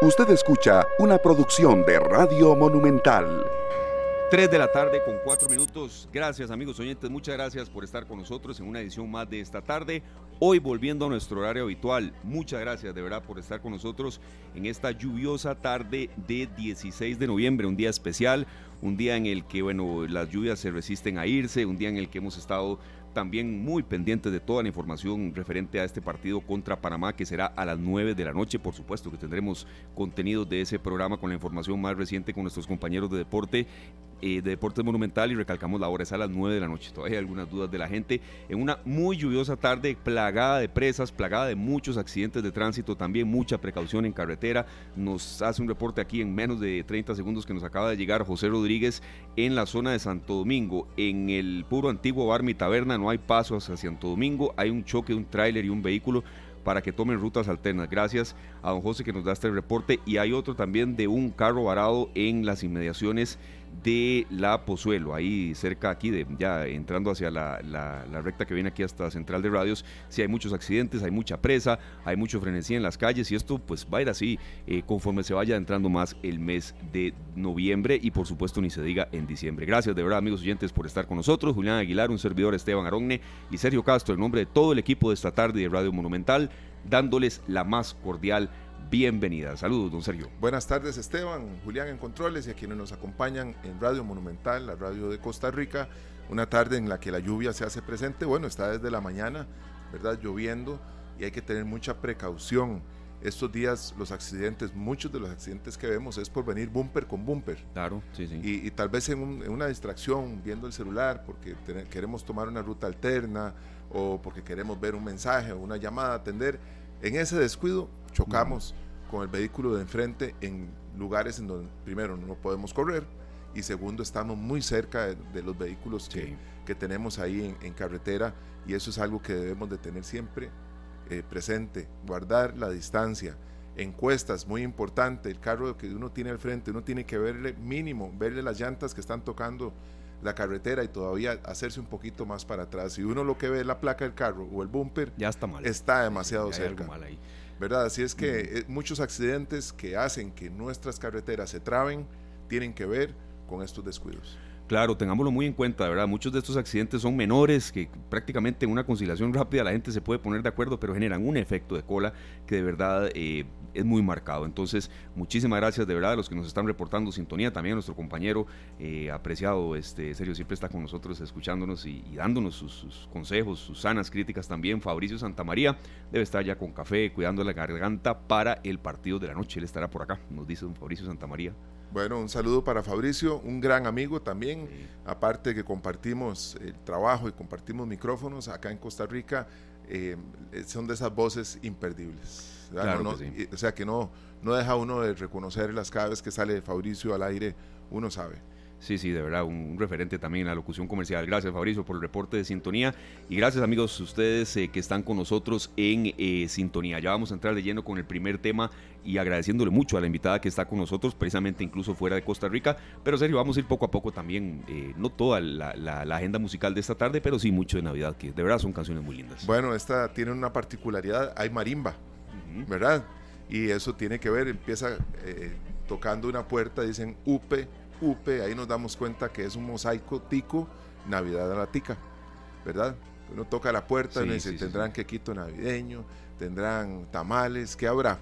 Usted escucha una producción de Radio Monumental. 3 de la tarde con 4 minutos. Gracias amigos oyentes, muchas gracias por estar con nosotros en una edición más de esta tarde. Hoy volviendo a nuestro horario habitual. Muchas gracias de verdad por estar con nosotros en esta lluviosa tarde de 16 de noviembre, un día especial, un día en el que bueno, las lluvias se resisten a irse, un día en el que hemos estado también muy pendientes de toda la información referente a este partido contra Panamá que será a las 9 de la noche. Por supuesto que tendremos contenido de ese programa con la información más reciente con nuestros compañeros de deporte eh, de Deportes Monumental y recalcamos la hora es a las 9 de la noche. Todavía hay algunas dudas de la gente. En una muy lluviosa tarde, plagada de presas, plagada de muchos accidentes de tránsito, también mucha precaución en carretera. Nos hace un reporte aquí en menos de 30 segundos que nos acaba de llegar José Rodríguez en la zona de Santo Domingo. En el puro antiguo bar Mi Taberna no hay pasos hacia Santo Domingo, hay un choque de un tráiler y un vehículo para que tomen rutas alternas. Gracias a don José que nos da este reporte. Y hay otro también de un carro varado en las inmediaciones de la Pozuelo, ahí cerca aquí, de, ya entrando hacia la, recta que viene aquí hasta Central de Radios, sí hay muchos accidentes, hay mucha presa, hay mucho frenesí en las calles y esto pues va a ir así eh, conforme se vaya entrando más el mes de noviembre y por supuesto ni se diga en diciembre. Gracias de verdad amigos oyentes por estar con nosotros, Julián Aguilar, un servidor Esteban Aronne y Sergio Castro, en nombre de todo el equipo de esta tarde de Radio Monumental, dándoles la más cordial bienvenida. Saludos, don Sergio. Buenas tardes, Esteban, Julián en Controles y a quienes nos acompañan en Radio Monumental, la radio de Costa Rica. Una tarde en la que la lluvia se hace presente. Bueno, está desde la mañana, ¿verdad? Lloviendo y hay que tener mucha precaución. Estos días los accidentes, muchos de los accidentes que vemos es por venir bumper con bumper. Claro, sí, sí. Y, tal vez en, una distracción, viendo el celular, porque queremos tomar una ruta alterna o porque queremos ver un mensaje o una llamada, atender. En ese descuido chocamos con el vehículo de enfrente en lugares en donde primero no podemos correr y segundo estamos muy cerca de, los vehículos que, que, tenemos ahí en, carretera y eso es algo que debemos de tener siempre eh, presente, guardar la distancia. Encuestas, muy importante, el carro que uno tiene al frente, uno tiene que verle mínimo, verle las llantas que están tocando la carretera y todavía hacerse un poquito más para atrás. Si uno lo que ve es la placa del carro o el bumper, ya está mal. Está demasiado cerca. Mal ahí. ¿Verdad? Así es que eh, muchos accidentes que hacen que nuestras carreteras se traben tienen que ver con estos descuidos. Claro, tengámoslo muy en cuenta, ¿verdad? Muchos de estos accidentes son menores, que prácticamente en una conciliación rápida la gente se puede poner de acuerdo, pero generan un efecto de cola que de verdad eh, es muy marcado. Entonces, muchísimas gracias de verdad a los que nos están reportando sintonía, también a nuestro compañero eh, apreciado, este, Sergio, siempre está con nosotros escuchándonos y, dándonos sus, consejos, sus sanas críticas también. Fabricio Santamaría debe estar ya con café, cuidando la garganta para el partido de la noche. Él estará por acá, nos dice don Fabricio Santamaría. Bueno, un saludo para Fabricio, un gran amigo también, aparte que compartimos el trabajo y compartimos micrófonos acá en Costa Rica, eh, son de esas voces imperdibles. o sea que no, no deja uno de reconocerlas cada vez que sale Fabricio al aire, uno sabe. Sí, sí, de verdad, un, referente también en la locución comercial. Gracias, Fabricio, por el reporte de sintonía. Y gracias, amigos, ustedes eh, que están con nosotros en eh, sintonía. Ya vamos a entrar de lleno con el primer tema y agradeciéndole mucho a la invitada que está con nosotros, precisamente incluso fuera de Costa Rica. Pero, serio, vamos a ir poco a poco también, eh, no toda la, agenda musical de esta tarde, pero sí mucho de Navidad, que de verdad son canciones muy lindas. Bueno, esta tiene una particularidad, hay marimba, ¿verdad? Y eso tiene que ver, empieza tocando una puerta, dicen UPE UPE, ahí nos damos cuenta que es un mosaico tico, Navidad a la tica, ¿verdad? Uno toca la puerta y dice, tendrán quequito navideño, tendrán tamales, ¿qué habrá?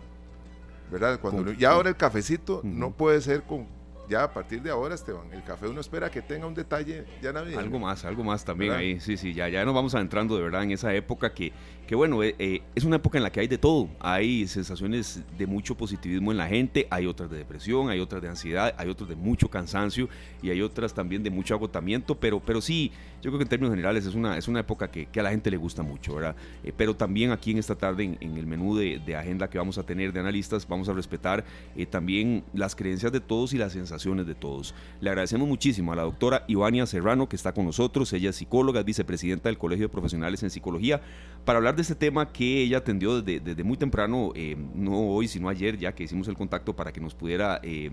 ¿Verdad? Cuando y ahora el cafecito no puede ser con ya a partir de ahora, Esteban, el café uno espera que tenga un detalle ya navideño. Algo más, algo más también ahí, sí, sí, ya, ya nos vamos adentrando de verdad en esa época que, que bueno, eh, eh, es una época en la que hay de todo, hay sensaciones de mucho positivismo en la gente, hay otras de depresión, hay otras de ansiedad, hay otras de mucho cansancio y hay otras también de mucho agotamiento, pero, pero sí, yo creo que en términos generales es una, es una época que, a la gente le gusta mucho, ¿verdad? Eh, pero también aquí en esta tarde, en, el menú de, de, agenda que vamos a tener de analistas, vamos a respetar también las creencias de todos y las sensaciones de todos. Le agradecemos muchísimo a la doctora Ivania Serrano, que está con nosotros. Ella es psicóloga, vicepresidenta del Colegio de Profesionales en Psicología, para hablar de este tema que ella atendió desde, muy temprano, eh, no hoy, sino ayer, ya que hicimos el contacto para que nos pudiera eh,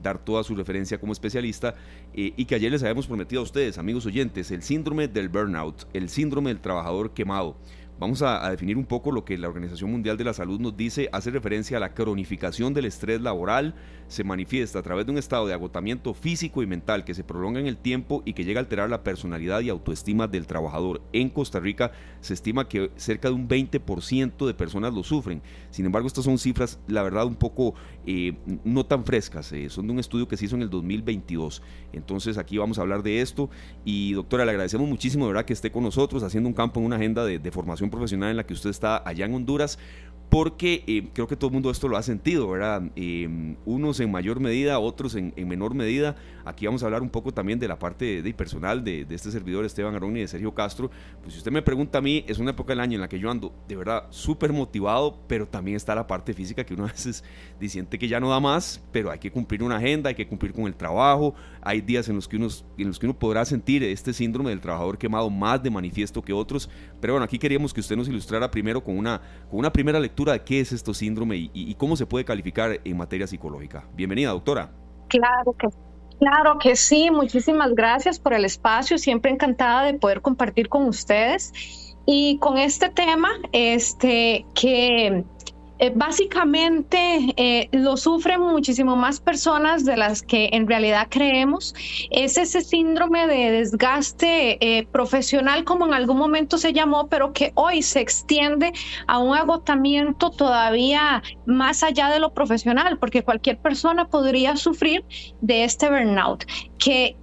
dar toda su referencia como especialista eh, y que ayer les habíamos prometido a ustedes, amigos oyentes, el síndrome del burnout, el síndrome del trabajador quemado. vamos a, definir un poco lo que la Organización Mundial de la Salud nos dice, hace referencia a la cronificación del estrés laboral, se manifiesta a través de un estado de agotamiento físico y mental que se prolonga en el tiempo y que llega a alterar la personalidad y autoestima del trabajador. En Costa Rica se estima que cerca de un 20% de personas lo sufren. Sin embargo, estas son cifras, la verdad, un poco eh, no tan frescas. Eh, son de un estudio que se hizo en el 2022. Entonces aquí vamos a hablar de esto. Y doctora, le agradecemos muchísimo, de verdad, que esté con nosotros haciendo un campo en una agenda de, de formación profesional en la que usted está allá en Honduras porque eh, creo que todo el mundo esto lo ha sentido, ¿verdad? Eh, unos en mayor medida, otros en, menor medida. Aquí vamos a hablar un poco también de la parte de, personal de, este servidor Esteban Arón y de Sergio Castro. Pues si usted me pregunta a mí, es una época del año en la que yo ando de verdad súper motivado, pero también está la parte física que uno a veces siente que ya no da más, pero hay que cumplir una agenda, hay que cumplir con el trabajo. Hay días en los que uno, en los que uno podrá sentir este síndrome del trabajador quemado más de manifiesto que otros. Pero bueno, aquí queríamos que usted nos ilustrara primero con una, con una primera lectura de qué es esto síndrome y, cómo se puede calificar en materia psicológica. Bienvenida, doctora. Claro que Claro que sí, muchísimas gracias por el espacio, siempre encantada de poder compartir con ustedes. Y con este tema, este, que eh, básicamente eh, lo sufren muchísimo más personas de las que en realidad creemos. Es ese síndrome de desgaste eh, profesional, como en algún momento se llamó, pero que hoy se extiende a un agotamiento todavía más allá de lo profesional, porque cualquier persona podría sufrir de este burnout, que,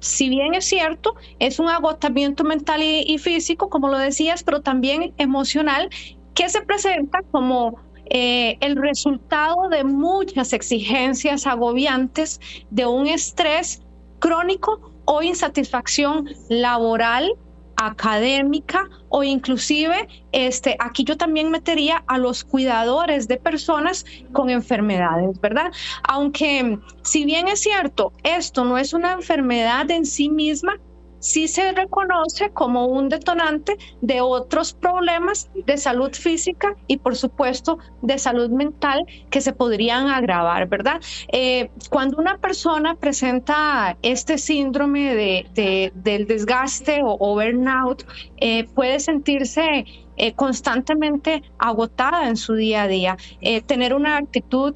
si bien es cierto, es un agotamiento mental y físico, como lo decías, pero también emocional que se presenta como eh, el resultado de muchas exigencias agobiantes, de un estrés crónico o insatisfacción laboral académica o inclusive este aquí yo también metería a los cuidadores de personas con enfermedades, ¿verdad? Aunque si bien es cierto, esto no es una enfermedad en sí misma, sí se reconoce como un detonante de otros problemas de salud física y por supuesto de salud mental que se podrían agravar, ¿verdad? Eh, cuando una persona presenta este síndrome de, del desgaste o, burnout, eh, puede sentirse eh, constantemente agotada en su día a día, tener una actitud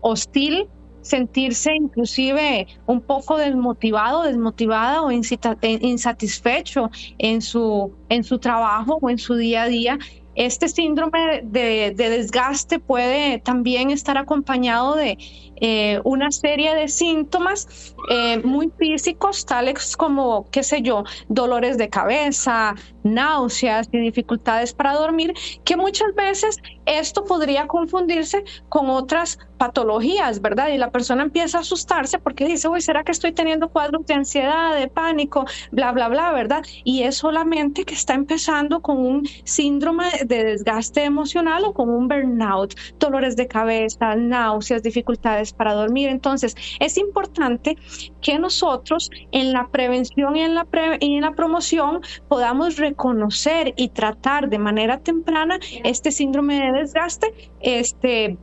hostil sentirse inclusive un poco desmotivado, desmotivada o insatisfecho en su, en su trabajo o en su día a día este síndrome de, desgaste puede también estar acompañado de eh, una serie de síntomas eh, muy físicos, tales como, qué sé yo, dolores de cabeza, náuseas y dificultades para dormir, que muchas veces esto podría confundirse con otras patologías, ¿verdad? Y la persona empieza a asustarse porque dice, uy, ¿será que estoy teniendo cuadros de ansiedad, de pánico, bla, bla, bla, ¿verdad? Y es solamente que está empezando con un síndrome de desgaste emocional o con un burnout, dolores de cabeza, náuseas, dificultades para dormir. Entonces, es importante que nosotros en la prevención y en la, y en la promoción podamos reconocer y tratar de manera temprana este síndrome de desgaste, este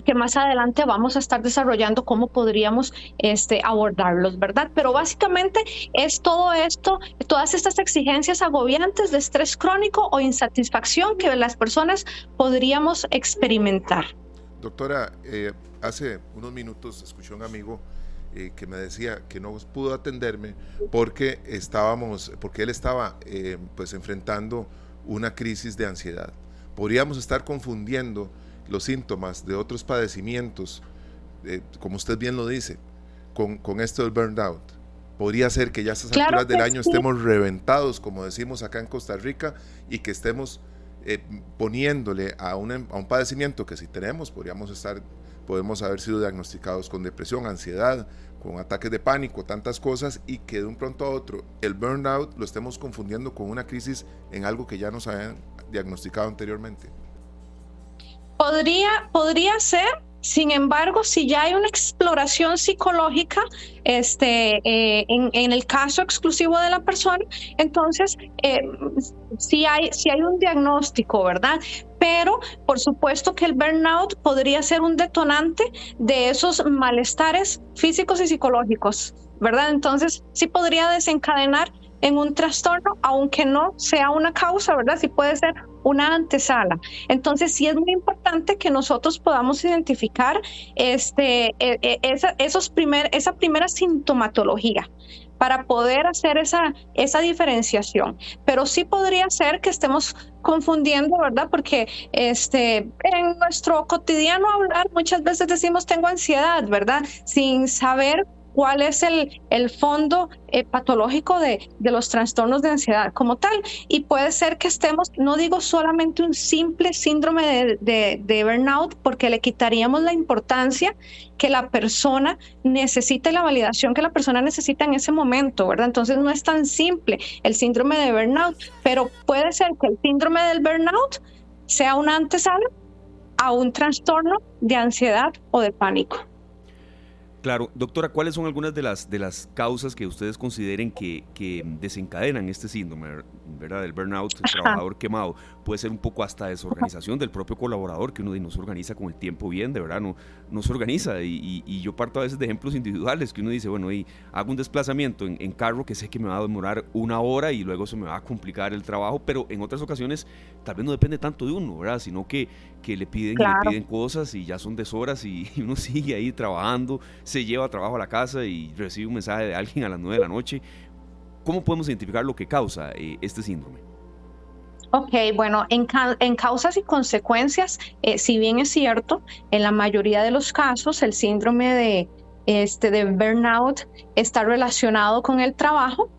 que más adelante vamos a estar desarrollando cómo podríamos este, abordarlos, ¿verdad? Pero básicamente es todo esto, todas estas exigencias agobiantes de estrés crónico o insatisfacción que las personas podríamos experimentar. Doctora, eh, hace unos minutos escuché a un amigo eh, que me decía que no pudo atenderme porque estábamos, porque él estaba eh, pues enfrentando una crisis de ansiedad. Podríamos estar confundiendo los síntomas de otros padecimientos, como usted bien lo dice, con, con, esto del burnout. Podría ser que ya a estas alturas del año estemos reventados, como decimos acá en Costa Rica, y que estemos eh, poniéndole a, a un padecimiento que si tenemos, podríamos estar, podemos haber sido diagnosticados con depresión, ansiedad, con ataques de pánico, tantas cosas, y que de un pronto a otro el burnout lo estemos confundiendo con una crisis en algo que ya nos habían diagnosticado anteriormente. Podría, podría ser, sin embargo, si ya hay una exploración psicológica, este, eh, en, el caso exclusivo de la persona, entonces eh, si hay, si hay un diagnóstico, ¿verdad? Pero por supuesto que el burnout podría ser un detonante de esos malestares físicos y psicológicos, ¿verdad? Entonces sí podría desencadenar en un trastorno, aunque no sea una causa, ¿verdad? Sí puede ser una antesala. Entonces, sí es muy importante que nosotros podamos identificar este, e, e, esa, esos primer, esa primera sintomatología para poder hacer esa, esa diferenciación. Pero sí podría ser que estemos confundiendo, ¿verdad? Porque este, en nuestro cotidiano hablar muchas veces decimos tengo ansiedad, ¿verdad? Sin saber cuál es el, el fondo eh, patológico de, de, los trastornos de ansiedad como tal. Y puede ser que estemos, no digo solamente un simple síndrome de, de, burnout, porque le quitaríamos la importancia que la persona necesita y la validación que la persona necesita en ese momento, ¿verdad? Entonces no es tan simple el síndrome de burnout, pero puede ser que el síndrome del burnout sea una antesala a un trastorno de ansiedad o de pánico. Claro, doctora, ¿cuáles son algunas de las, de las causas que ustedes consideren que, que desencadenan este síndrome, ¿verdad? Del burnout, el trabajador quemado. Puede ser un poco hasta desorganización del propio colaborador, que uno no se organiza con el tiempo bien, de verdad, no, no se organiza. Y, y, yo parto a veces de ejemplos individuales, que uno dice, bueno, y hago un desplazamiento en, en, carro que sé que me va a demorar una hora y luego se me va a complicar el trabajo, pero en otras ocasiones tal vez no depende tanto de uno, ¿verdad? Sino que, que le piden le piden cosas y ya son deshoras y, y uno sigue ahí trabajando, se lleva trabajo a la casa y recibe un mensaje de alguien a las 9 de la noche ¿Cómo podemos identificar lo que causa eh, este síndrome? Ok, bueno, en, en causas y consecuencias, eh, si bien es cierto, en la mayoría de los casos el síndrome de, este, de burnout está relacionado con el trabajo,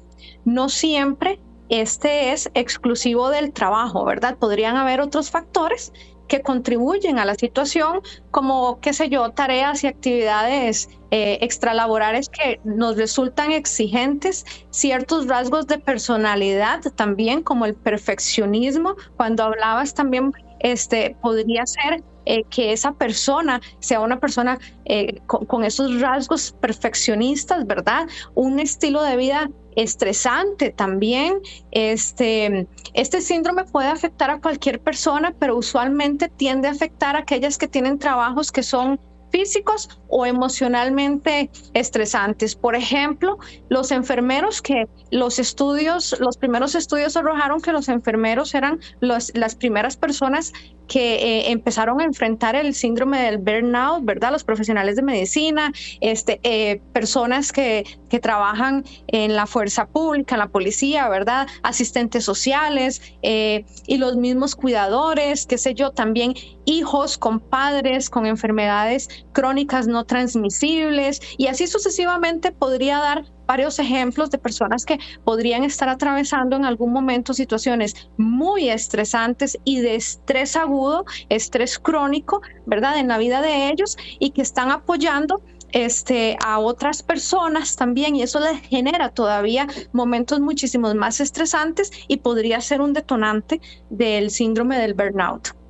no siempre este es exclusivo del trabajo, ¿verdad? Podrían haber otros factores que contribuyen a la situación, como, qué sé yo, tareas y actividades eh, extralaborales que nos resultan exigentes, ciertos rasgos de personalidad también, como el perfeccionismo. Cuando hablabas también, este, podría ser eh, que esa persona sea una persona eh, con, esos rasgos perfeccionistas, ¿verdad? Un estilo de vida estresante también. Este, este síndrome puede afectar a cualquier persona, pero usualmente tiende a afectar a aquellas que tienen trabajos que son físicos o emocionalmente estresantes. Por ejemplo, los enfermeros que los estudios, los primeros estudios arrojaron que los enfermeros eran las primeras personas que eh, empezaron a enfrentar el síndrome del burnout, ¿verdad? Los profesionales de medicina, este, eh, personas que, que trabajan en la fuerza pública, en la policía, ¿verdad? Asistentes sociales eh, y los mismos cuidadores, qué sé yo, también hijos con padres con enfermedades crónicas no transmisibles y así sucesivamente podría dar varios ejemplos de personas que podrían estar atravesando en algún momento situaciones muy estresantes y de estrés agudo, estrés crónico, ¿verdad? En la vida de ellos y que están apoyando este, a otras personas también y eso les genera todavía momentos muchísimos más estresantes y podría ser un detonante del síndrome del burnout.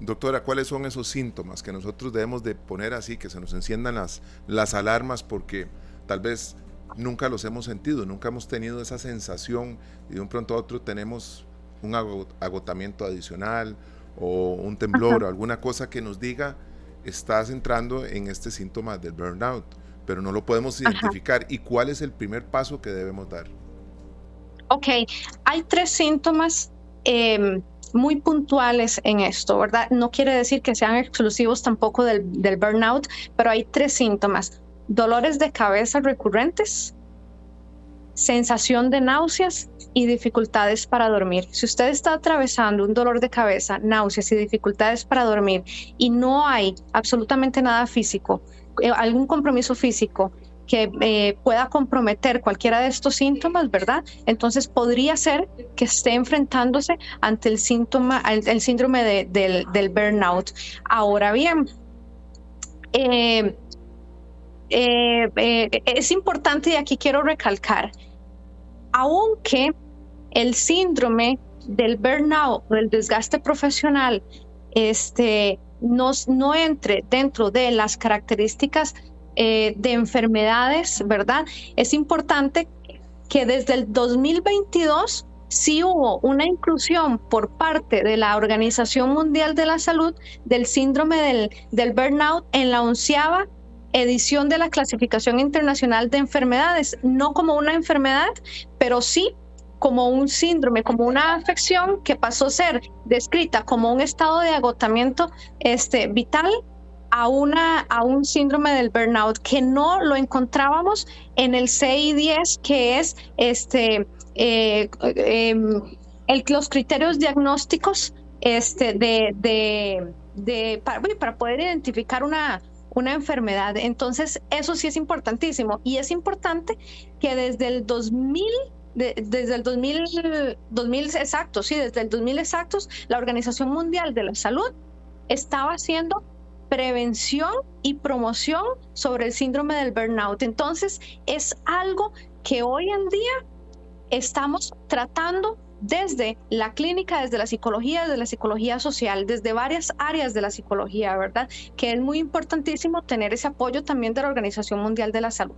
Doctora, ¿cuáles son esos síntomas que nosotros debemos de poner así, que se nos enciendan las, las alarmas porque tal vez nunca los hemos sentido, nunca hemos tenido esa sensación y de un pronto a otro tenemos un agotamiento adicional o un temblor o alguna cosa que nos diga estás entrando en este síntoma del burnout, pero no lo podemos identificar. ¿Y cuál es el primer paso que debemos dar? Ok, hay tres síntomas em, muy puntuales en esto, ¿verdad? No quiere decir que sean exclusivos tampoco del, del burnout, pero hay tres síntomas dolores de cabeza recurrentes, sensación de náuseas y dificultades para dormir. Si usted está atravesando un dolor de cabeza, náuseas y dificultades para dormir y no hay absolutamente nada físico, eh, algún compromiso físico que eh, pueda comprometer cualquiera de estos síntomas, ¿verdad? Entonces podría ser que esté enfrentándose ante el síntoma, el, síndrome del, burnout. Ahora bien, eh, eh, es importante y aquí quiero recalcar, aunque el síndrome del burnout, del desgaste profesional, este, no, no entre dentro de las características eh, de enfermedades, ¿verdad? Es importante que desde el 2022 sí hubo una inclusión por parte de la Organización Mundial de la Salud del síndrome del, del burnout en la onceava edición de la clasificación internacional de enfermedades, no como una enfermedad, pero sí como un síndrome, como una afección que pasó a ser descrita como un estado de agotamiento este, vital a, una, a un síndrome del burnout que no lo encontrábamos en el CI10, que es este, eh, em, el, los criterios diagnósticos este, de, de, para, para, poder identificar una, una enfermedad. Entonces, eso sí es importantísimo. Y es importante que desde el 2000 desde el 2000, 2000 exactos, sí, desde el 2000 exactos, la Organización Mundial de la Salud estaba haciendo prevención y promoción sobre el síndrome del burnout. Entonces, es algo que hoy en día estamos tratando desde la clínica, desde la psicología, desde la psicología social, desde varias áreas de la psicología, ¿verdad? Que es muy importantísimo tener ese apoyo también de la Organización Mundial de la Salud.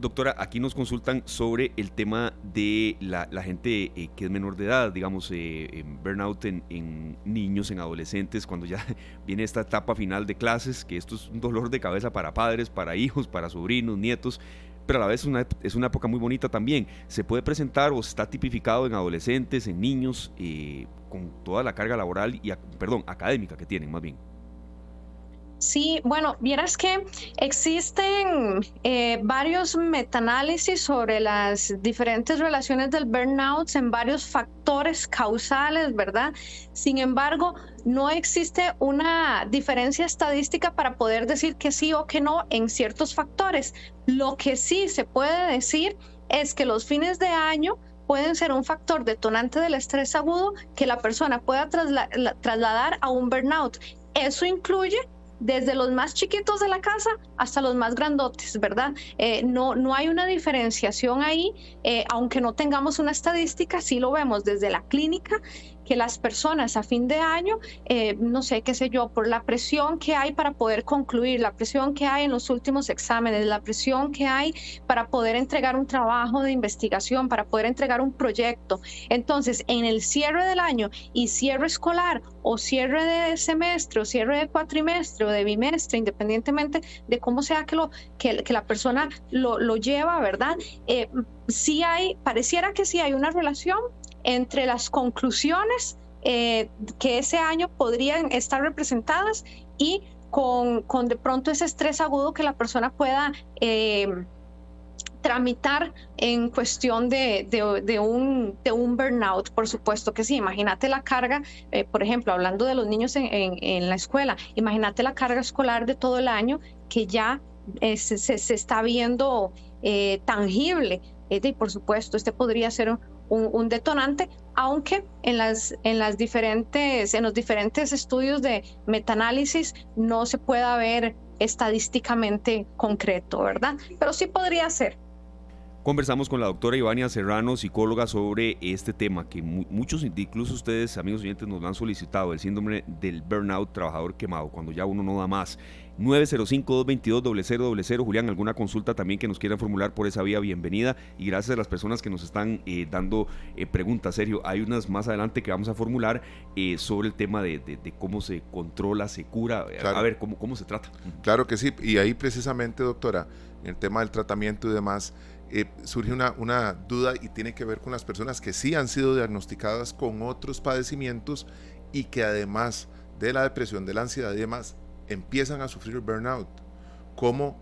Doctora, aquí nos consultan sobre el tema de la, gente eh, que es menor de edad, digamos, eh, burnout en, niños, en adolescentes, cuando ya viene esta etapa final de clases, que esto es un dolor de cabeza para padres, para hijos, para sobrinos, nietos, pero a la vez es una, es una época muy bonita también. Se puede presentar o está tipificado en adolescentes, en niños, eh, con toda la carga laboral y, perdón, académica que tienen más bien. Sí, bueno, vieras que existen eh, varios metaanálisis sobre las diferentes relaciones del burnout en varios factores causales, ¿verdad? Sin embargo, no existe una diferencia estadística para poder decir que sí o que no en ciertos factores. Lo que sí se puede decir es que los fines de año pueden ser un factor detonante del estrés agudo que la persona pueda trasladar a un burnout. Eso incluye desde los más chiquitos de la casa hasta los más grandotes, ¿verdad? Eh, no, no hay una diferenciación ahí, eh, aunque no tengamos una estadística, sí lo vemos desde la clínica que las personas a fin de año, eh, no sé, qué sé yo, por la presión que hay para poder concluir, la presión que hay en los últimos exámenes, la presión que hay para poder entregar un trabajo de investigación, para poder entregar un proyecto. Entonces, en el cierre del año y cierre escolar o cierre de semestre o cierre de cuatrimestre o de bimestre, independientemente de cómo sea que, lo, que, la persona lo, lo lleva, ¿verdad? Eh, sí hay, pareciera que sí hay una relación entre las conclusiones eh, que ese año podrían estar representadas y con, de pronto ese estrés agudo que la persona pueda eh, tramitar en cuestión de, un, de un burnout, por supuesto que sí. Imagínate la carga, eh, por ejemplo, hablando de los niños en, la escuela, imagínate la carga escolar de todo el año que ya se, se, está viendo tangible. y por supuesto, este podría ser un, un, detonante, aunque en, las, en, las diferentes, en los diferentes estudios de metaanálisis no se pueda ver estadísticamente concreto, ¿verdad? Pero sí podría ser. Conversamos con la doctora Ivania Serrano, psicóloga, sobre este tema que muchos, incluso ustedes, amigos oyentes, nos lo han solicitado, el síndrome del burnout trabajador quemado, cuando ya uno no da más. 905-222-0000. Julián, alguna consulta también que nos quieran formular por esa vía, bienvenida. Y gracias a las personas que nos están eh, dando eh, preguntas. Serio, hay unas más adelante que vamos a formular eh, sobre el tema de, cómo se controla, se cura. A ver, cómo, cómo se trata. Claro que sí. Y ahí precisamente, doctora, en el tema del tratamiento y demás, surge una, una duda y tiene que ver con las personas que sí han sido diagnosticadas con otros padecimientos y que además de la depresión, de la ansiedad y demás, empiezan a sufrir burnout. ¿Cómo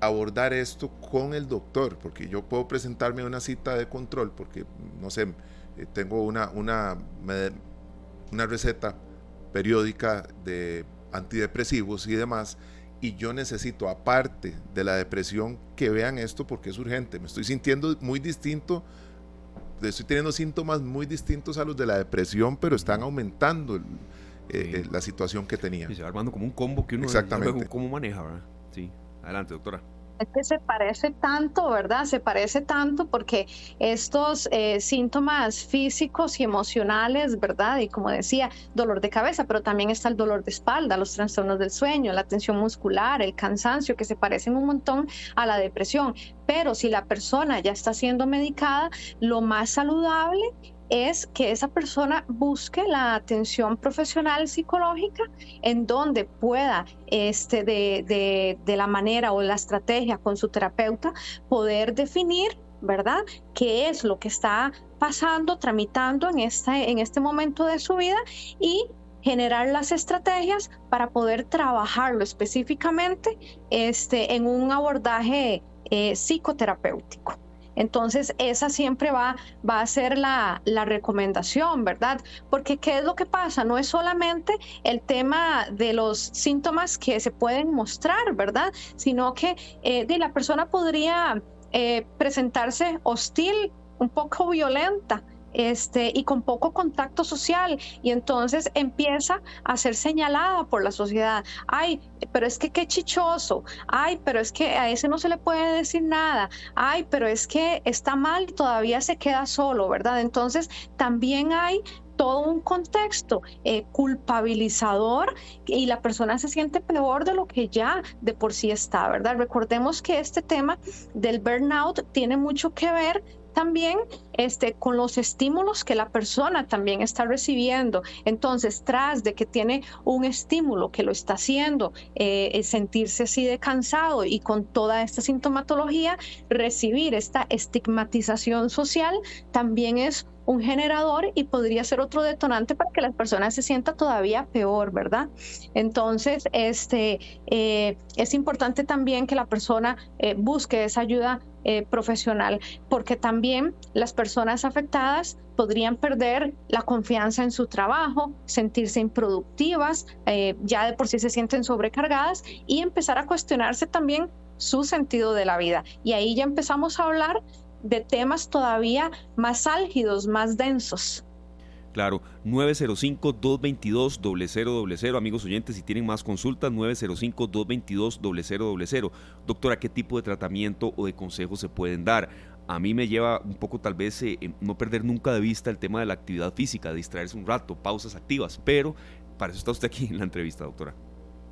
abordar esto con el doctor? Porque yo puedo presentarme a una cita de control porque, no sé, eh, tengo una, una, una receta periódica de antidepresivos y demás, y yo necesito, aparte de la depresión, que vean esto porque es urgente. Me estoy sintiendo muy distinto, estoy teniendo síntomas muy distintos a los de la depresión, pero están aumentando eh, eh, la situación que tenía. Y se va armando como un combo que uno Exactamente. cómo maneja, ¿verdad? Sí, adelante, doctora. Es que se parece tanto, ¿verdad? Se parece tanto porque estos eh, síntomas físicos y emocionales, ¿verdad? Y como decía, dolor de cabeza, pero también está el dolor de espalda, los trastornos del sueño, la tensión muscular, el cansancio, que se parecen un montón a la depresión. Pero si la persona ya está siendo medicada, lo más saludable es que esa persona busque la atención profesional psicológica en donde pueda, este, de, de la manera o la estrategia con su terapeuta, poder definir ¿verdad? ¿Qué es lo que está pasando, tramitando en este, en este momento de su vida y generar las estrategias para poder trabajarlo específicamente este, en un abordaje eh, psicoterapéutico. Entonces, esa siempre va, va a ser la, recomendación, ¿verdad? Porque ¿qué es lo que pasa? No es solamente el tema de los síntomas que se pueden mostrar, ¿verdad? Sino que eh, la persona podría eh, presentarse hostil, un poco violenta, este, y con poco contacto social y entonces empieza a ser señalada por la sociedad. Ay, pero es que qué chichoso. Ay, pero es que a ese no se le puede decir nada. Ay, pero es que está mal y todavía se queda solo, ¿verdad? Entonces también hay todo un contexto eh, culpabilizador y la persona se siente peor de lo que ya de por sí está, ¿verdad? Recordemos que este tema del burnout tiene mucho que ver también este, con los estímulos que la persona también está recibiendo. Entonces, tras de que tiene un estímulo que lo está haciendo eh, sentirse así de cansado y con toda esta sintomatología, recibir esta estigmatización social también es un generador y podría ser otro detonante para que la persona se sienta todavía peor, ¿verdad? Entonces, este, eh, es importante también que la persona eh, busque esa ayuda eh, profesional, porque también las personas afectadas podrían perder la confianza en su trabajo, sentirse improductivas, ya de por sí se sienten sobrecargadas y empezar a cuestionarse también su sentido de la vida. Y ahí ya empezamos a hablar de temas todavía más álgidos, más densos. Claro, 905-222-0000. Amigos oyentes, si tienen más consultas, 905-222-0000. Doctora, ¿qué tipo de tratamiento o de consejos se pueden dar? A mí me lleva un poco tal vez eh, no perder nunca de vista el tema de la actividad física, distraerse un rato, pausas activas, pero para eso está usted aquí en la entrevista, doctora.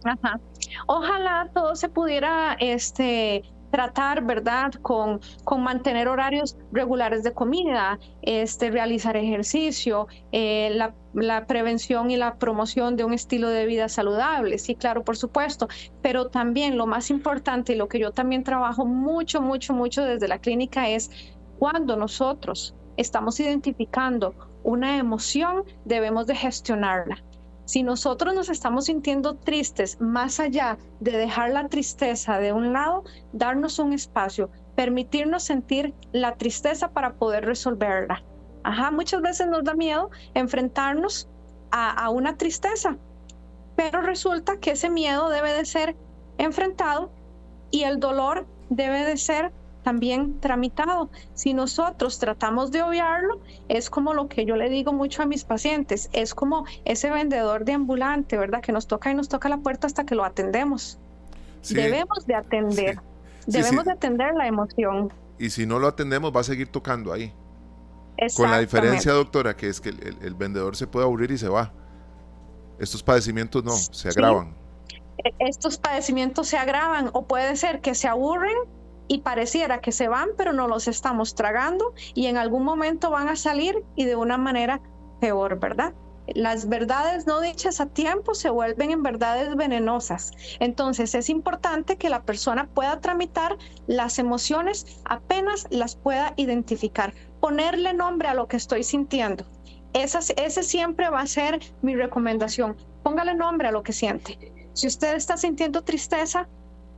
Ajá. Ojalá todo se pudiera este, tratar, ¿verdad?, con, con mantener horarios regulares de comida, este, realizar ejercicio, eh, la, la, prevención y la promoción de un estilo de vida saludable, sí, claro, por supuesto, pero también lo más importante y lo que yo también trabajo mucho, mucho, mucho desde la clínica es cuando nosotros estamos identificando una emoción, debemos de gestionarla si nosotros nos estamos sintiendo tristes, más allá de dejar la tristeza de un lado, darnos un espacio, permitirnos sentir la tristeza para poder resolverla. Ajá, muchas veces nos da miedo enfrentarnos a, a una tristeza, pero resulta que ese miedo debe de ser enfrentado y el dolor debe de ser también tramitado. Si nosotros tratamos de obviarlo, es como lo que yo le digo mucho a mis pacientes, es como ese vendedor de ambulante, ¿verdad? Que nos toca y nos toca la puerta hasta que lo atendemos. debemos de atender, debemos de atender la emoción. Y si no lo atendemos, va a seguir tocando ahí. Con la diferencia, doctora, que es que el, vendedor se puede aburrir y se va. Estos padecimientos no, se agravan. E, estos padecimientos se agravan o puede ser que se aburren y pareciera que se van, pero no los estamos tragando y en algún momento van a salir y de una manera peor, ¿verdad? Las verdades no dichas a tiempo se vuelven en verdades venenosas. Entonces es importante que la persona pueda tramitar las emociones apenas las pueda identificar, ponerle nombre a lo que estoy sintiendo. Esa, ese siempre va a ser mi recomendación. Póngale nombre a lo que siente. Si usted está sintiendo tristeza,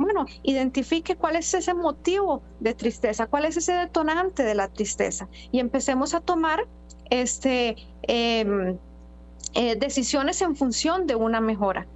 bueno, identifique cuál es ese motivo de tristeza, cuál es ese detonante de la tristeza. Y empecemos a tomar este, em, eh, decisiones en función de una mejora.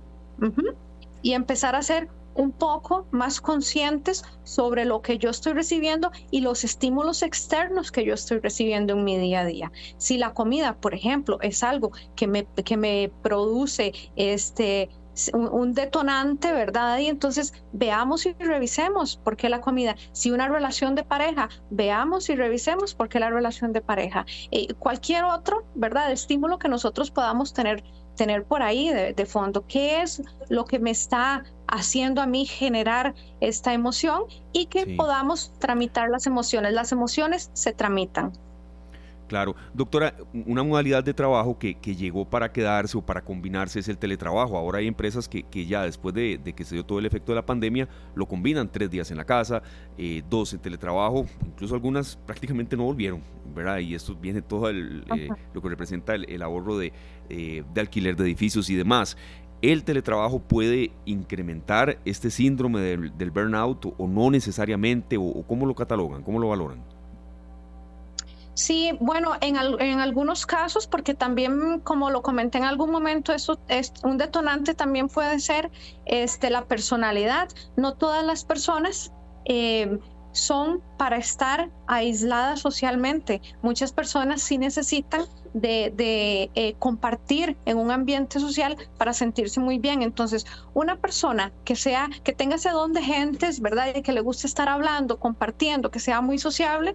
Y empezar a ser un poco más conscientes sobre lo que yo estoy recibiendo y los estímulos externos que yo estoy recibiendo en mi día a día. Si la comida, por ejemplo, es algo que me, que me produce este, un, detonante, ¿verdad? Y entonces veamos y revisemos por qué la comida. Si una relación de pareja, veamos y revisemos por qué la relación de pareja. Eh, cualquier otro, ¿verdad? Estímulo que nosotros podamos tener, tener por ahí de, fondo. ¿Qué es lo que me está haciendo a mí generar esta emoción y que podamos tramitar las emociones? Las emociones se tramitan. Claro. Doctora, una modalidad de trabajo que, llegó para quedarse o para combinarse es el teletrabajo. Ahora hay empresas que, ya después de, que se dio todo el efecto de la pandemia, lo combinan tres días en la casa, eh, dos en teletrabajo, incluso algunas prácticamente no volvieron, ¿verdad? Y esto viene todo el, eh, lo que representa el, ahorro de, eh, de alquiler de edificios y demás. ¿El teletrabajo puede incrementar este síndrome del, burnout o, no necesariamente? o cómo lo catalogan? ¿Cómo lo valoran? Sí, bueno, en, en, algunos casos, porque también, como lo comenté en algún momento, eso es un detonante también puede ser este, la personalidad. No todas las personas eh, son para estar aisladas socialmente. Muchas personas sí necesitan de, eh, compartir en un ambiente social para sentirse muy bien. Entonces, una persona que sea, que tenga ese don de gentes, ¿verdad? Y que le guste estar hablando, compartiendo, que sea muy sociable,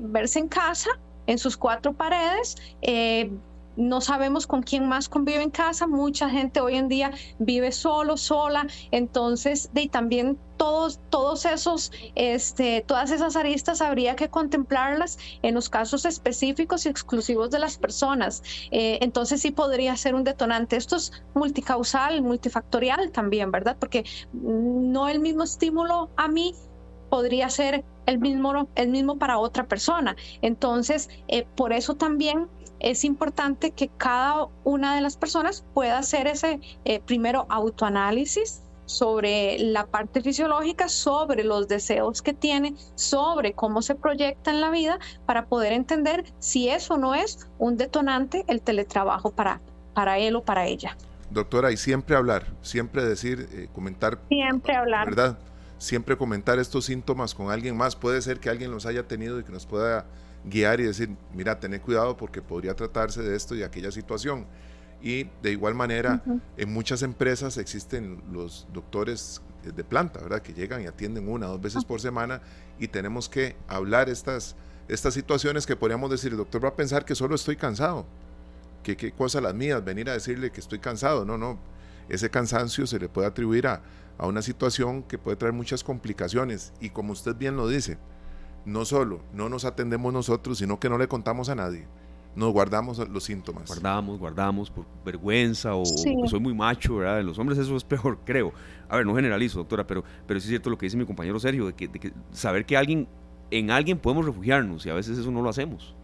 verse en casa, en sus cuatro paredes, eh, no sabemos con quién más convive en casa, mucha gente hoy en día vive solo, sola, entonces de, también todos, todos esos, este, todas esas aristas habría que contemplarlas en los casos específicos y exclusivos de las personas. Eh, entonces sí podría ser un detonante. Esto es multicausal, multifactorial también, ¿verdad? Porque no el mismo estímulo a mí podría ser el mismo, el mismo para otra persona. Entonces, eh, por eso también es importante que cada una de las personas pueda hacer ese eh, primero autoanálisis sobre la parte fisiológica, sobre los deseos que tiene, sobre cómo se proyecta en la vida, para poder entender si eso no es un detonante el teletrabajo para, para él o para ella. Doctora, y siempre hablar, siempre decir, eh, comentar. Siempre hablar. ¿Verdad? Siempre comentar estos síntomas con alguien más. Puede ser que alguien los haya tenido y que nos pueda guiar y decir, mira, tené cuidado porque podría tratarse de esto y aquella situación. Y de igual manera, en muchas empresas existen los doctores de planta, ¿verdad? Que llegan y atienden una o dos veces por semana y tenemos que hablar estas, estas situaciones que podríamos decir, el doctor va a pensar que solo estoy cansado, que qué cosa las mías, venir a decirle que estoy cansado, no, no, ese cansancio se le puede atribuir a, a una situación que puede traer muchas complicaciones. Y como usted bien lo dice, no solo no nos atendemos nosotros, sino que no le contamos a nadie. Nos guardamos los síntomas. Guardamos, guardamos por vergüenza o soy muy macho, ¿verdad? En los hombres eso es peor, creo. A ver, no generalizo, doctora, pero, pero sí es cierto lo que dice mi compañero Sergio, de que, de que saber que alguien, en alguien podemos refugiarnos y a veces eso no lo hacemos.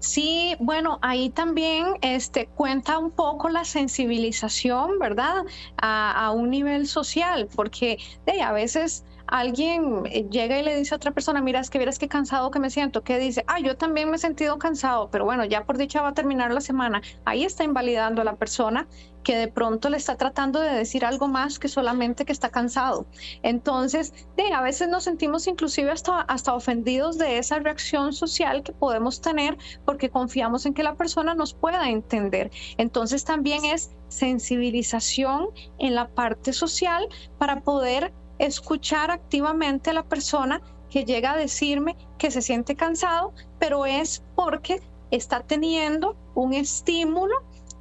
Sí, bueno, ahí también este, cuenta un poco la sensibilización, ¿verdad? A, a un nivel social, porque de, a veces alguien eh, llega y le dice a otra persona, mira, es que vieras qué cansado que me siento, que dice, ah, yo también me he sentido cansado, pero bueno, ya por dicha va a terminar la semana. Ahí está invalidando a la persona que de pronto le está tratando de decir algo más que solamente que está cansado. Entonces, de, a veces nos sentimos inclusive hasta, hasta ofendidos de esa reacción social que podemos tener porque confiamos en que la persona nos pueda entender. Entonces, también es sensibilización en la parte social para poder escuchar activamente a la persona que llega a decirme que se siente cansado, pero es porque está teniendo un estímulo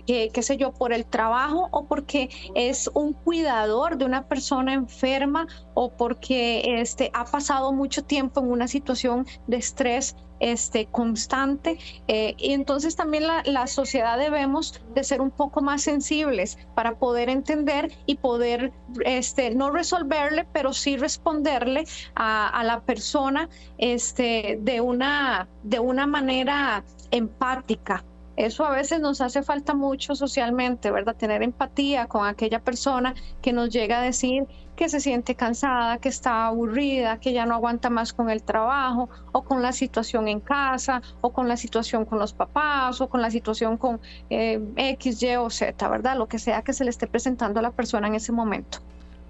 qué sé yo, por el trabajo o porque es un cuidador de una persona enferma o porque este, ha pasado mucho tiempo en una situación de estrés este, constante. Eh, y entonces también la, sociedad debemos de ser un poco más sensibles para poder entender y poder este, no resolverle, pero sí responderle a, a la persona este, de, una, de una manera empática eso a veces nos hace falta mucho socialmente, ¿verdad? Tener empatía con aquella persona que nos llega a decir que se siente cansada, que está aburrida, que ya no aguanta más con el trabajo o con la situación en casa o con la situación con los papás o con la situación con eh, X, Y o Z, ¿verdad? Lo que sea que se le esté presentando a la persona en ese momento.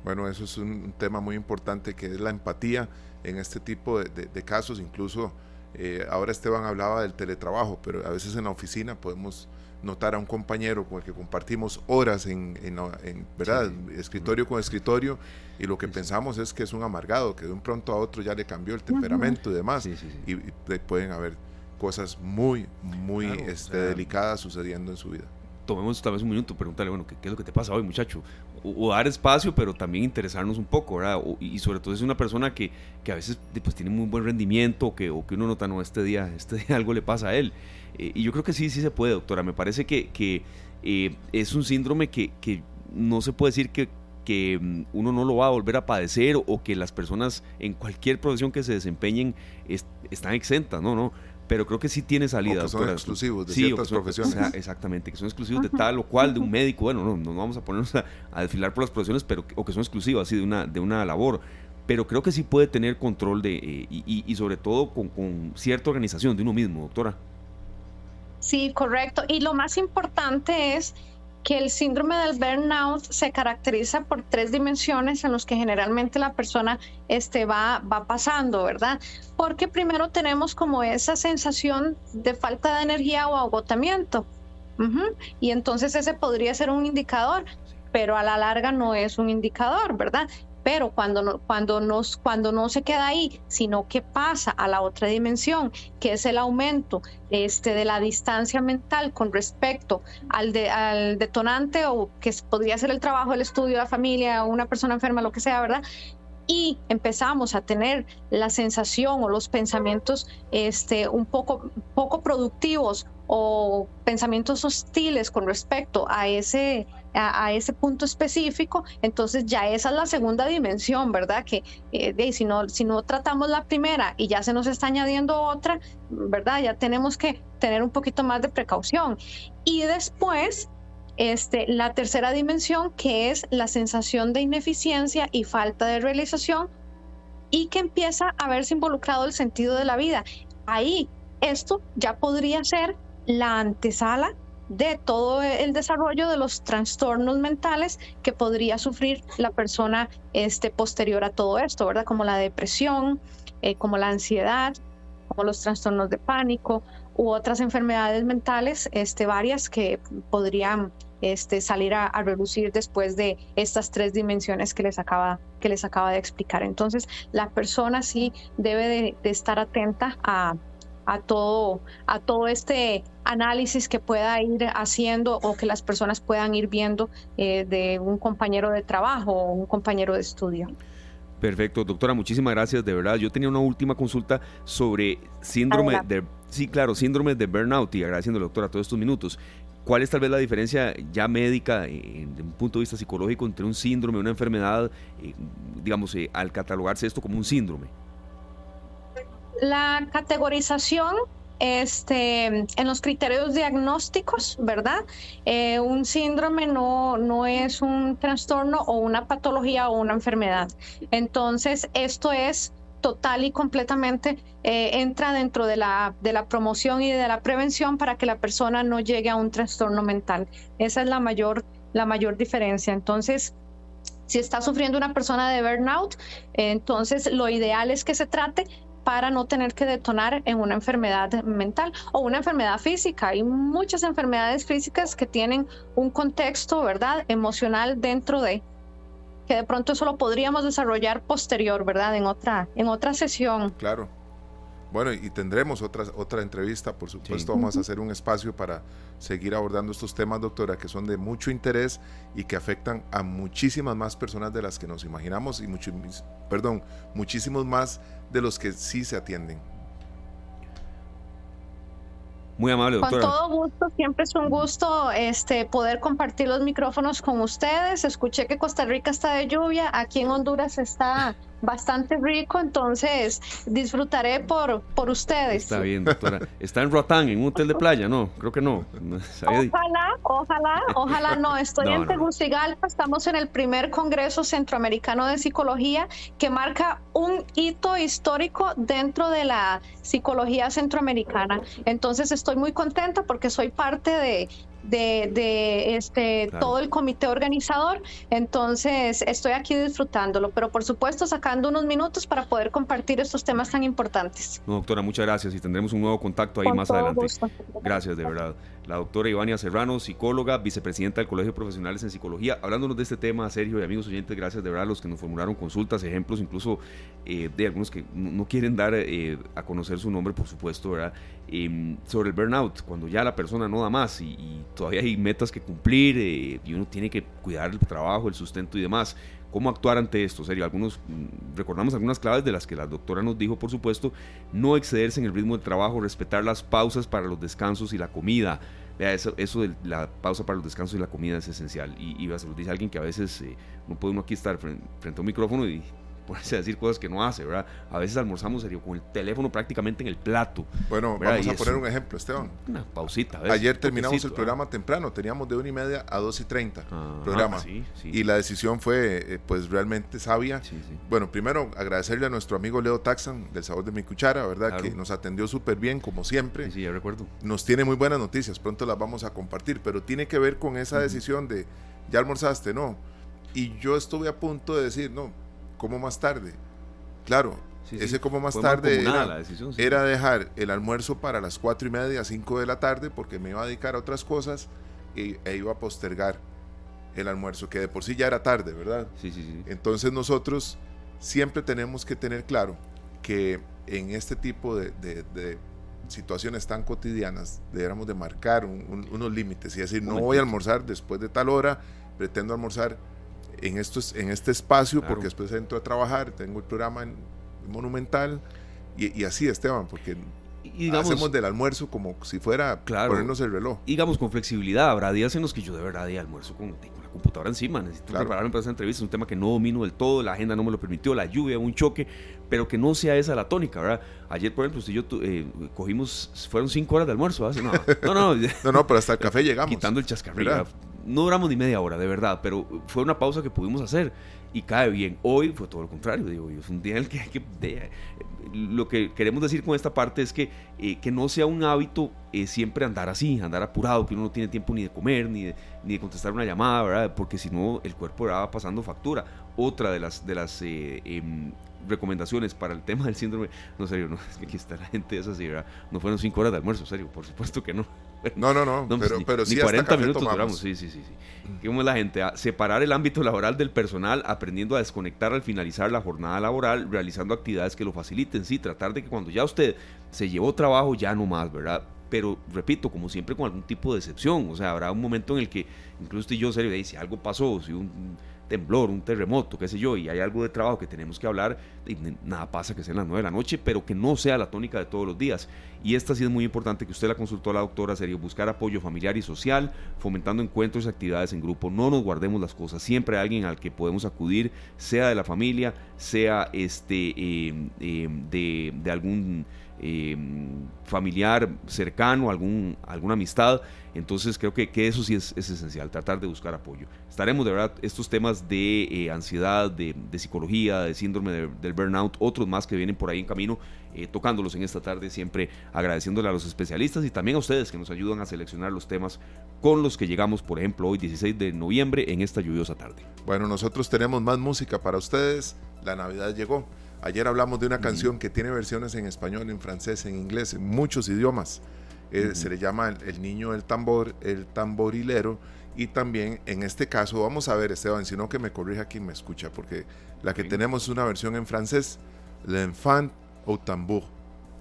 Bueno, eso es un tema muy importante que es la empatía en este tipo de casos, incluso eh, ahora Esteban hablaba del teletrabajo, pero a veces en la oficina podemos notar a un compañero con el que compartimos horas en, ¿verdad? escritorio con escritorio y lo que pensamos es que es un amargado, que de un pronto a otro ya le cambió el temperamento y demás. y, pueden haber cosas muy, muy este, delicadas sucediendo en su vida. Tomemos tal vez un minuto, preguntarle, bueno, ¿qué, es lo que te pasa hoy, muchacho? O, dar espacio, pero también interesarnos un poco, ¿verdad? y sobre todo es una persona que, que a veces pues, tiene muy buen rendimiento que, o que uno nota, no, este día, este día algo le pasa a él. Eh, y yo creo que sí, sí se puede, doctora. Me parece que, que eh, es un síndrome que, que, no se puede decir que, que mm, uno no lo va a volver a padecer o, que las personas en cualquier profesión que se desempeñen están exentas, no, no pero creo que sí tiene salida. que son exclusivos de ciertas profesiones. exactamente, que son exclusivos de tal o cual, de un médico. Bueno, no, no vamos a ponernos a, desfilar por las profesiones, pero o que son exclusivas, así de una, de una labor. Pero creo que sí puede tener control de, eh, y, y, sobre todo con, con, cierta organización de uno mismo, doctora. Sí, correcto. Y lo más importante es que el síndrome del burnout se caracteriza por tres dimensiones en las que generalmente la persona este, va, va pasando, ¿verdad? Porque primero tenemos como esa sensación de falta de energía o agotamiento. Y entonces ese podría ser un indicador, pero a la larga no es un indicador, ¿verdad? Pero cuando no, cuando, nos, cuando no se queda ahí, sino que pasa a la otra dimensión, que es el aumento este, de la distancia mental con respecto al, de, al detonante o que podría ser el trabajo, el estudio, la familia, una persona enferma, lo que sea, ¿verdad? y empezamos a tener la sensación o los pensamientos este, un poco, poco productivos o pensamientos hostiles con respecto a ese, a, ese punto específico, entonces ya esa es la segunda dimensión, ¿verdad? Que eh, si, no, si no tratamos la primera y ya se nos está añadiendo otra, ¿verdad? Ya tenemos que tener un poquito más de precaución. Y después, este, la tercera dimensión, que es la sensación de ineficiencia y falta de realización y que empieza a verse involucrado el sentido de la vida. Ahí, esto ya podría ser la antesala de todo el desarrollo de los trastornos mentales que podría sufrir la persona este, posterior a todo esto, ¿verdad? Como la depresión, eh, como la ansiedad, como los trastornos de pánico u otras enfermedades mentales, este, varias que podrían este, salir a, reducir después de estas tres dimensiones que les acaba, que les acaba de explicar. Entonces, la persona sí debe de estar atenta a, a todo, a todo este análisis que pueda ir haciendo o que las personas puedan ir viendo eh, de un compañero de trabajo o un compañero de estudio. Perfecto, doctora, muchísimas gracias, de verdad. Yo tenía una última consulta sobre síndrome de, sí, claro, síndrome de burnout y agradeciendo, doctora, todos estos minutos. ¿Cuál es tal vez la diferencia ya médica, eh, desde un punto de vista psicológico, entre un síndrome y una enfermedad, eh, digamos, al catalogarse esto como un síndrome? La categorización este, en los criterios diagnósticos, ¿verdad? Eh, un síndrome no, no es un trastorno o una patología o una enfermedad. Entonces, esto es total y completamente eh, entra dentro de la, de la promoción y de la prevención para que la persona no llegue a un trastorno mental. Esa es la mayor, la mayor diferencia. Entonces, si está sufriendo una persona de burnout, entonces lo ideal es que se trate para no tener que detonar en una enfermedad mental o una enfermedad física. Hay muchas enfermedades físicas que tienen un contexto, ¿verdad?, emocional dentro de que de pronto eso lo podríamos desarrollar posterior, ¿verdad?, en otra en otra sesión. Claro. Bueno, y tendremos otra, otra entrevista, por supuesto, vamos a hacer un espacio para seguir abordando estos temas, doctora, que son de mucho interés y que afectan a muchísimas más personas de las que nos imaginamos y mucho, perdón, muchísimos más de los que sí se atienden. Muy amable, doctora. Con todo gusto, siempre es un gusto este, poder compartir los micrófonos con ustedes. Escuché que Costa Rica está de lluvia, aquí en Honduras está bastante rico, entonces disfrutaré por, por ustedes. Está bien, doctora. Está en Roatán, en un hotel de playa, ¿no? Creo que no. Ojalá, ojalá, ojalá no. Estoy en Tegucigalpa, estamos en el primer Congreso Centroamericano de Psicología que marca un hito histórico dentro de la psicología centroamericana. Entonces estoy muy contenta porque soy parte de, de, este todo el comité organizador. Entonces estoy aquí disfrutándolo, pero por supuesto sacando unos minutos para poder compartir estos temas tan importantes. doctora, muchas gracias y tendremos un nuevo contacto ahí más adelante. Gracias, de verdad. La doctora Ivania Serrano, psicóloga, vicepresidenta del Colegio de Profesionales en Psicología, hablándonos de este tema, Sergio y amigos oyentes, gracias de verdad a los que nos formularon consultas, ejemplos, incluso eh, de algunos que no quieren dar eh, a conocer su nombre, por supuesto, ¿verdad? Em, sobre el burnout, cuando ya la persona no da más y todavía hay metas que cumplir eh, y uno tiene que cuidar el trabajo, el sustento y demás. ¿Cómo actuar ante esto? Serio, algunos, mm, recordamos algunas claves de las que la doctora nos dijo, por supuesto, no excederse en el ritmo del trabajo, respetar las pausas para los descansos y la comida. Vea, eso, eso de la pausa para los descansos y la comida es esencial. Y, y se lo dice alguien que a veces eh, no puede uno aquí estar frente, frente a un micrófono y ponerse a decir cosas que no hace, ¿verdad? A veces almorzamos serio con el teléfono prácticamente en el plato. Bueno, vamos a poner un ejemplo, Esteban. Una pausita. Ayer terminamos el programa temprano, teníamos de una y media a dos y treinta programa. Y la decisión fue, eh, pues, realmente sabia. Bueno, primero agradecerle a nuestro amigo Leo Taxan del Sabor de mi Cuchara, ¿verdad? Que nos atendió súper bien, como siempre. Sí, ya recuerdo. Nos tiene muy buenas noticias, pronto las vamos a compartir, pero tiene que ver con esa decisión de, ¿ya almorzaste? No. Y yo estuve a punto de decir, no, como más tarde. Claro, ese como más tarde era, dejar el almuerzo para las cuatro y media, cinco de la tarde, porque me iba a dedicar a otras cosas e, e, iba a postergar el almuerzo, que de por sí ya era tarde, ¿verdad? Sí, sí, sí. Entonces nosotros siempre tenemos que tener claro que en este tipo de, situaciones tan cotidianas deberíamos de marcar unos límites y decir, no voy a almorzar después de tal hora, pretendo almorzar en, estos, en este espacio, porque después entro a trabajar, tengo el programa en Monumental, y, así, Esteban, porque hacemos del almuerzo como si fuera ponernos el reloj. Digamos, con flexibilidad, habrá días en los que yo de verdad de almuerzo con, la computadora encima, necesito prepararme para esa entrevista, es un tema que no domino del todo, la agenda no me lo permitió, la lluvia, un choque, pero que no sea esa la tónica, ¿verdad? Ayer, por ejemplo, si yo eh, cogimos, fueron cinco horas de almuerzo, ¿verdad? No, no, no. no, no, pero hasta el café llegamos. Quitando el chascarrillo no duramos ni media hora, de verdad, pero fue una pausa que pudimos hacer y cae bien. Hoy fue todo lo contrario, digo, es un día en el que hay que... lo que queremos decir con esta parte es que, eh, que no sea un hábito eh, siempre andar así, andar apurado, que uno no tiene tiempo ni de comer, ni de, ni de contestar una llamada, ¿verdad? Porque si no, el cuerpo va pasando factura. Otra de las, de las eh, em, recomendaciones para el tema del síndrome, no serio, no, es que aquí está la gente esa así, ¿verdad? No fueron cinco horas de almuerzo, serio, por supuesto que no. No, no, no, pero, pues, pero sí 40 minutos duramos, sí, sí, sí. sí. ¿Cómo es la gente? A separar el ámbito laboral del personal, aprendiendo a desconectar al finalizar la jornada laboral, realizando actividades que lo faciliten, sí, tratar de que cuando ya usted se llevó trabajo, ya no más, ¿verdad? Pero repito, como siempre, con algún tipo de excepción, o sea, habrá un momento en el que incluso usted y yo, serio, si algo pasó, si un temblor, un terremoto, qué sé yo, y hay algo de trabajo que tenemos que hablar, nada pasa que sea las 9 de la noche, pero que no sea la tónica de todos los días. Y esta sí es muy importante que usted la consultó a la doctora, sería buscar apoyo familiar y social, fomentando encuentros y actividades en grupo. No nos guardemos las cosas, siempre hay alguien al que podemos acudir, sea de la familia, sea este, em, em, de algún Em, familiar cercano, algún, alguna amistad. Entonces creo que, que eso sí es, esencial, tratar de buscar apoyo. Estaremos de verdad estos temas de eh, ansiedad, de, psicología, de síndrome del burnout, otros más que vienen por ahí en camino, eh, tocándolos en esta tarde, siempre agradeciéndole a los especialistas y también a ustedes que nos ayudan a seleccionar los temas con los que llegamos, por ejemplo, hoy 16 de noviembre en esta lluviosa tarde. Bueno, nosotros tenemos más música para ustedes. La Navidad llegó. Ayer hablamos de una canción que tiene versiones en español, en francés, en inglés, en muchos idiomas. Eh, se le llama el, niño del tambor, el tamborilero. Y también en este caso, vamos a ver, Esteban, si no que me corrija quien me escucha, porque la que tenemos es una versión en francés, L'enfant au tambour.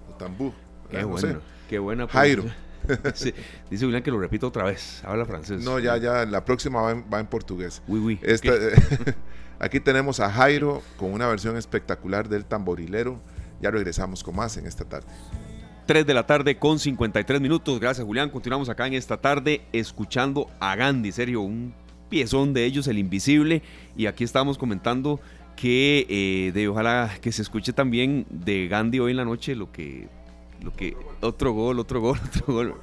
Au tambour. Qué, bueno, qué buena. Jairo. dice Julián que lo repito otra vez, habla francés. No, ya, ya, la próxima va en, va en portugués. Oui, oui. Esta, Aquí tenemos a Jairo con una versión espectacular del tamborilero. Ya regresamos con más en esta tarde. 3 de la tarde con 53 minutos. Gracias, Julián. Continuamos acá en esta tarde escuchando a Gandhi. Serio, un piezón de ellos, El Invisible. Y aquí estamos comentando que eh, de ojalá que se escuche también de Gandhi hoy en la noche lo que, lo que otro gol, otro gol, otro gol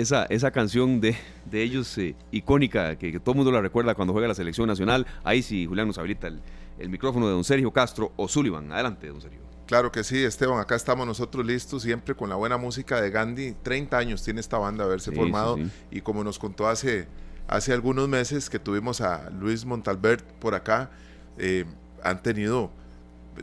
esa, esa canción de, de ellos eh, icónica, que, todo el mundo la recuerda cuando juega la selección nacional. Ahí sí, Julián nos habilita el, micrófono de don Sergio Castro o Sullivan. Adelante, don Sergio. Claro que sí, Esteban, acá estamos nosotros listos siempre con la buena música de Gandhi. 30 años tiene esta banda haberse formado y como nos contó hace, hace algunos meses que tuvimos a Luis Montalbert por acá, eh, han tenido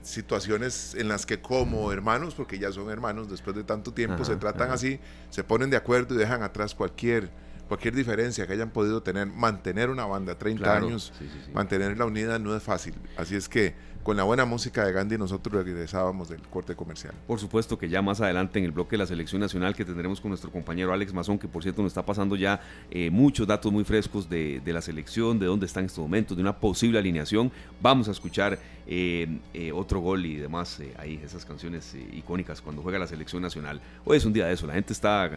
situaciones en las que como hermanos, porque ya son hermanos después de tanto tiempo, se tratan así, se ponen de acuerdo y dejan atrás cualquier cualquier diferencia que hayan podido tener, mantener una banda 30 años, mantener la unidad no es fácil. Así es que con la buena música de Gandhi nosotros regresábamos del corte comercial. Por supuesto que ya más adelante en el bloque de la selección nacional que tendremos con nuestro compañero Alex Mazón, que por cierto nos está pasando ya eh, muchos datos muy frescos de, la selección, de dónde está en estos momentos, de una posible alineación. Vamos a escuchar eh, eh, otro gol y demás ahí, esas canciones icónicas cuando juega la selección nacional. Hoy es un día de eso, la gente está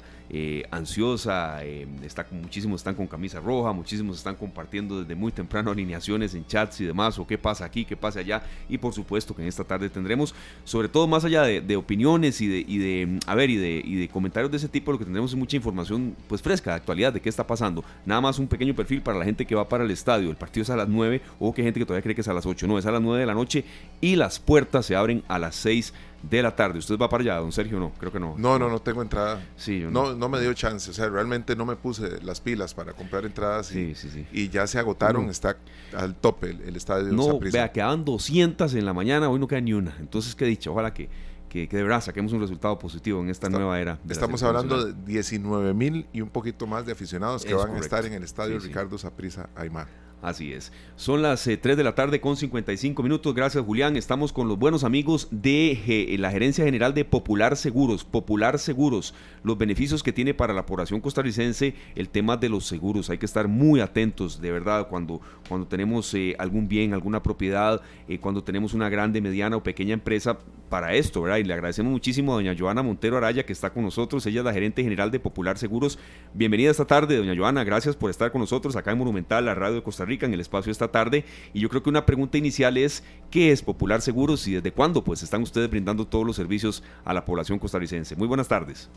ansiosa, está muchísimos están con camisa roja, muchísimos están compartiendo desde muy temprano alineaciones en chats y demás, o qué pasa aquí, qué pasa allá y por supuesto que en esta tarde tendremos, sobre todo más allá de, opiniones y de, y de, a ver, y de, y de comentarios de ese tipo, lo que tendremos es mucha información pues fresca, de actualidad, de qué está pasando. Nada más un pequeño perfil para la gente que va para el estadio. El partido es a las 9, o que hay gente que todavía cree que es a las 8, no, es a las 9 de la noche y las puertas se abren a las 6 de la tarde. ¿Usted va para allá, don Sergio? No, creo que no. No, no, no tengo entrada. Sí, no. no. me dio chance. O sea, realmente no me puse las pilas para comprar entradas. Y, sí, sí, y ya se agotaron. Está al tope el, estadio. No, vea, quedaban 200 en la mañana. Hoy no queda ni una. Entonces, ¿qué dicho? Ojalá que, que, de verdad saquemos un resultado positivo en esta nueva era. estamos hablando de 19 mil y un poquito más de aficionados que van a estar en el estadio Ricardo Saprisa Aymar. Así es. Son las 3 eh, de la tarde con 55 minutos. Gracias, Julián. Estamos con los buenos amigos de eh, la Gerencia General de Popular Seguros. Popular Seguros, los beneficios que tiene para la población costarricense el tema de los seguros. Hay que estar muy atentos, de verdad, cuando, cuando tenemos eh, algún bien, alguna propiedad, cuando tenemos una grande, mediana o pequeña empresa para esto, ¿verdad? Y le agradecemos muchísimo a doña Joana Montero Araya que está con nosotros. Ella es la gerente general de Popular Seguros. Bienvenida esta tarde, doña Joana. Gracias por estar con nosotros acá en Monumental, la radio de Costa Rica, en el espacio esta tarde. Y yo creo que una pregunta inicial es, ¿qué es Popular Seguros y desde cuándo pues están ustedes brindando todos los servicios a la población costarricense? Muy buenas tardes.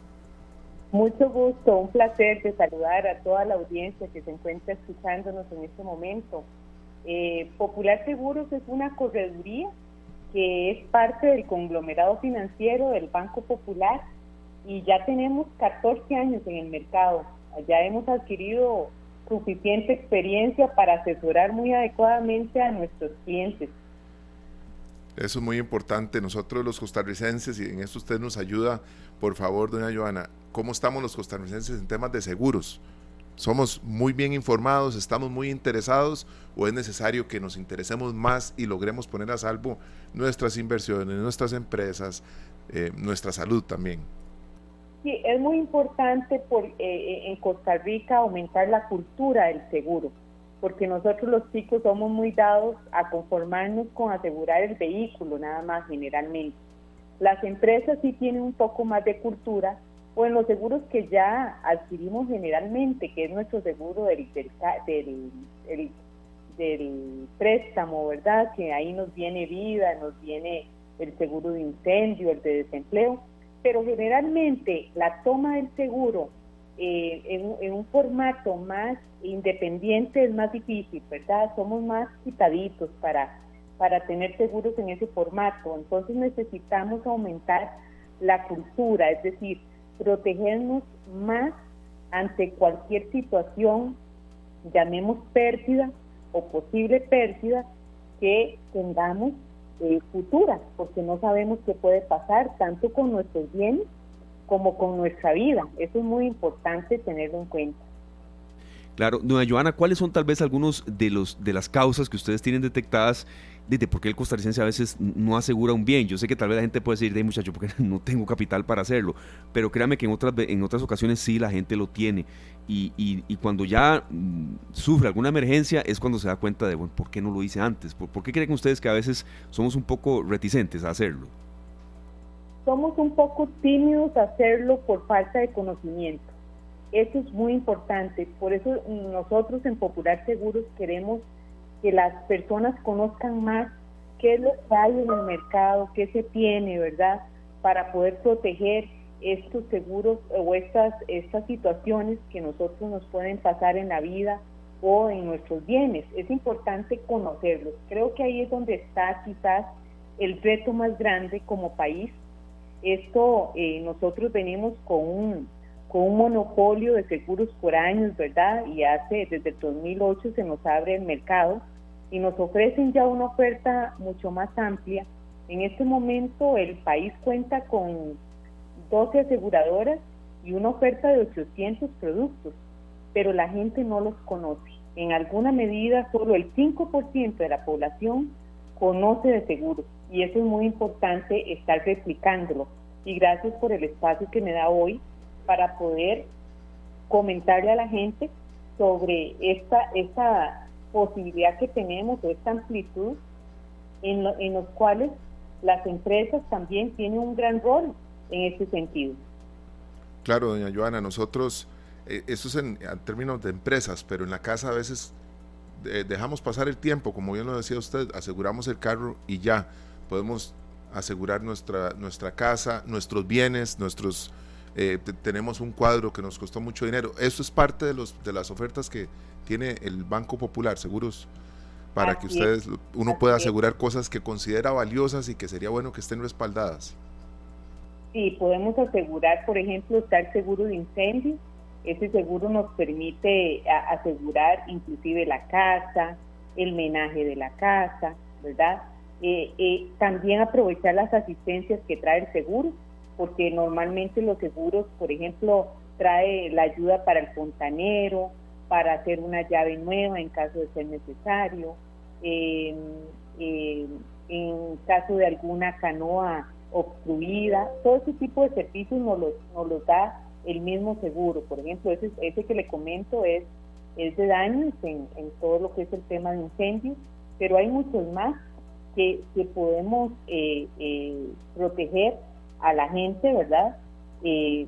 Mucho gusto, un placer de saludar a toda la audiencia que se encuentra escuchándonos en este momento. Eh, Popular Seguros es una correduría que es parte del conglomerado financiero del Banco Popular y ya tenemos 14 años en el mercado. Ya hemos adquirido suficiente experiencia para asesorar muy adecuadamente a nuestros clientes. Eso es muy importante. Nosotros los costarricenses, y en esto usted nos ayuda, por favor, doña Joana, ¿cómo estamos los costarricenses en temas de seguros? ¿Somos muy bien informados? ¿Estamos muy interesados? ¿O es necesario que nos interesemos más y logremos poner a salvo nuestras inversiones, nuestras empresas, eh, nuestra salud también? Sí, es muy importante por, eh, eh, en Costa Rica aumentar la cultura del seguro, porque nosotros los chicos somos muy dados a conformarnos con asegurar el vehículo nada más generalmente. Las empresas sí tienen un poco más de cultura o en los seguros que ya adquirimos generalmente, que es nuestro seguro del, del, del, préstamo, ¿verdad? Que ahí nos viene vida, nos viene el seguro de incendio, el de desempleo, pero generalmente la toma del seguro eh, en, en, un formato más independiente es más difícil, ¿verdad? Somos más quitaditos para, para tener seguros en ese formato, entonces necesitamos aumentar la cultura, es decir, protegernos más ante cualquier situación, llamemos pérdida o posible pérdida que tengamos eh, futura, porque no sabemos qué puede pasar tanto con nuestros bienes como con nuestra vida. Eso es muy importante tenerlo en cuenta. Claro, doña Joana, ¿cuáles son tal vez algunos de los de las causas que ustedes tienen detectadas por qué el costarricense a veces no asegura un bien? Yo sé que tal vez la gente puede decir, de muchacho, porque no tengo capital para hacerlo, pero créame que en otras en otras ocasiones sí la gente lo tiene y, y, cuando ya mm, sufre alguna emergencia es cuando se da cuenta de, bueno, ¿por qué no lo hice antes? ¿Por, ¿Por qué creen ustedes que a veces somos un poco reticentes a hacerlo? Somos un poco tímidos a hacerlo por falta de conocimiento eso es muy importante. Por eso nosotros en Popular Seguros queremos que las personas conozcan más qué es lo que hay en el mercado, qué se tiene, ¿verdad? Para poder proteger estos seguros o estas, estas situaciones que nosotros nos pueden pasar en la vida o en nuestros bienes. Es importante conocerlos. Creo que ahí es donde está quizás el reto más grande como país. Esto eh, nosotros venimos con un con un monopolio de seguros por años, ¿verdad? Y hace desde el 2008 se nos abre el mercado y nos ofrecen ya una oferta mucho más amplia. En este momento el país cuenta con 12 aseguradoras y una oferta de 800 productos. pero la gente no los conoce. En alguna medida, solo el 5% de la población conoce de seguros y eso es muy importante estar replicándolo. Y gracias por el espacio que me da hoy para poder comentarle a la gente sobre esta, esta posibilidad que tenemos, esta amplitud en, en los cuales las empresas también tienen un gran rol en ese sentido. Claro, doña Joana, nosotros, eh, es en, términos de empresas, pero en la casa a veces eh, dejamos pasar el tiempo, como bien lo decía usted, aseguramos el carro y ya podemos asegurar nuestra, nuestra casa, nuestros bienes, nuestros eh, tenemos un cuadro que nos costó mucho dinero. Eso es parte de, los, de las ofertas que tiene el Banco Popular, seguros para que ustedes, uno pueda asegurar cosas que considera valiosas y que sería bueno que estén respaldadas. Sí, podemos asegurar, por ejemplo, estar seguro de incendio. Ese seguro nos permite asegurar inclusive la casa, el menaje de la casa, ¿verdad? Eh, eh, también aprovechar las asistencias que trae el seguro, porque normalmente los seguros, por ejemplo, trae la ayuda para el fontanero, para hacer una llave nueva en caso de ser necesario, em, en caso de alguna canoa obstruida, todo ese tipo de servicios nos los, da el mismo seguro. Por ejemplo, ese, que le comento es, es de daños en, todo lo que es el tema de incendios, pero hay muchos más que, que podemos eh, eh, proteger a la gente, ¿verdad? Eh,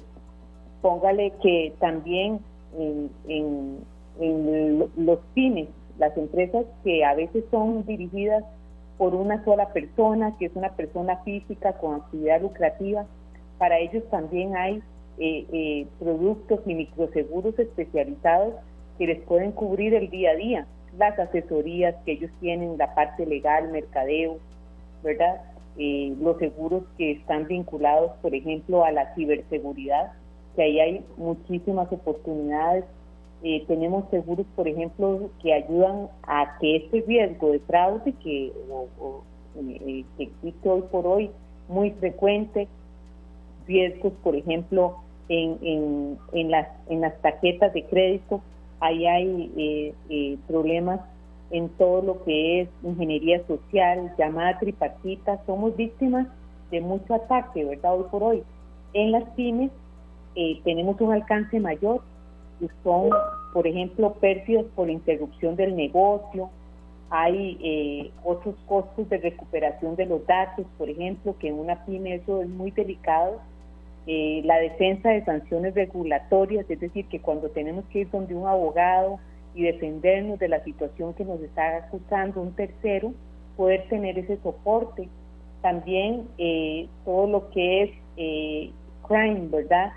póngale que también en, los pymes, las empresas que a veces son dirigidas por una sola persona, que es una persona física con actividad lucrativa, para ellos también hay eh, eh, productos y microseguros especializados que les pueden cubrir el día a día, las asesorías que ellos tienen, la parte legal, mercadeo, ¿verdad? Eh, los seguros que están vinculados, por ejemplo, a la ciberseguridad, que ahí hay muchísimas oportunidades. Eh, tenemos seguros, por ejemplo, que ayudan a que este riesgo de fraude que, eh, que existe hoy por hoy muy frecuente, riesgos, por ejemplo, en, en, en, las, en las tarjetas de crédito, ahí hay problemas en todo lo que es ingeniería social, llamada tripartita, somos víctimas de mucho ataque, ¿verdad? Hoy por hoy. En las pymes eh, tenemos un alcance mayor, son, por ejemplo, pérdidas por interrupción del negocio, hay eh, otros costos de recuperación de los datos, por ejemplo, que en una pyme eso es muy delicado. Eh, la defensa de sanciones regulatorias, es decir, que cuando tenemos que ir donde un abogado, y defendernos de la situación que nos está acusando un tercero, poder tener ese soporte. También eh, todo lo que es eh, crime, ¿verdad?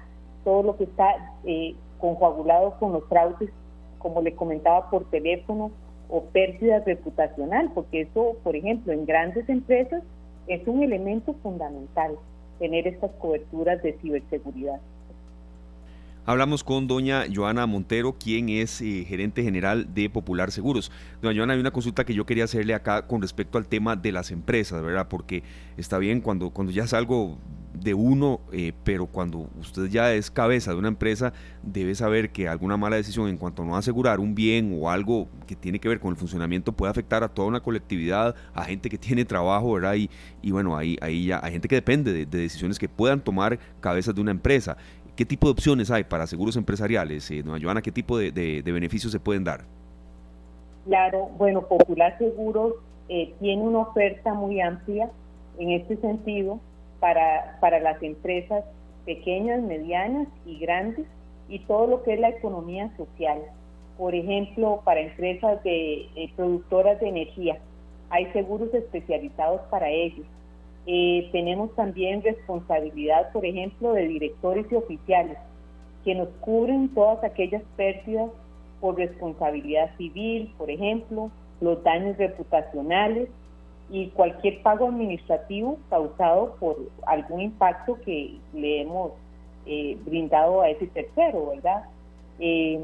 Todo lo que está eh, con los fraudes, como le comentaba por teléfono, o pérdida reputacional, porque eso, por ejemplo, en grandes empresas es un elemento fundamental, tener estas coberturas de ciberseguridad. Hablamos con doña Joana Montero, quien es eh, gerente general de Popular Seguros. Doña Joana, hay una consulta que yo quería hacerle acá con respecto al tema de las empresas, ¿verdad? Porque está bien cuando, cuando ya es algo de uno, eh, pero cuando usted ya es cabeza de una empresa, debe saber que alguna mala decisión en cuanto a no asegurar un bien o algo que tiene que ver con el funcionamiento puede afectar a toda una colectividad, a gente que tiene trabajo, ¿verdad? Y, bueno, ahí, ahí ya hay gente que depende de, de decisiones que puedan tomar cabezas de una empresa. ¿Qué tipo de opciones hay para seguros empresariales, eh, Joana? ¿Qué tipo de, beneficios se pueden dar? Claro, bueno, Popular Seguros eh, tiene una oferta muy amplia en este sentido para, para las empresas pequeñas, medianas y grandes y todo lo que es la economía social. Por ejemplo, para empresas de eh, productoras de energía, hay seguros especializados para ellos. Eh, tenemos también responsabilidad, por ejemplo, de directores y oficiales, que nos cubren todas aquellas pérdidas por responsabilidad civil, por ejemplo, los daños reputacionales y cualquier pago administrativo causado por algún impacto que le hemos eh, brindado a ese tercero, ¿verdad? Eh,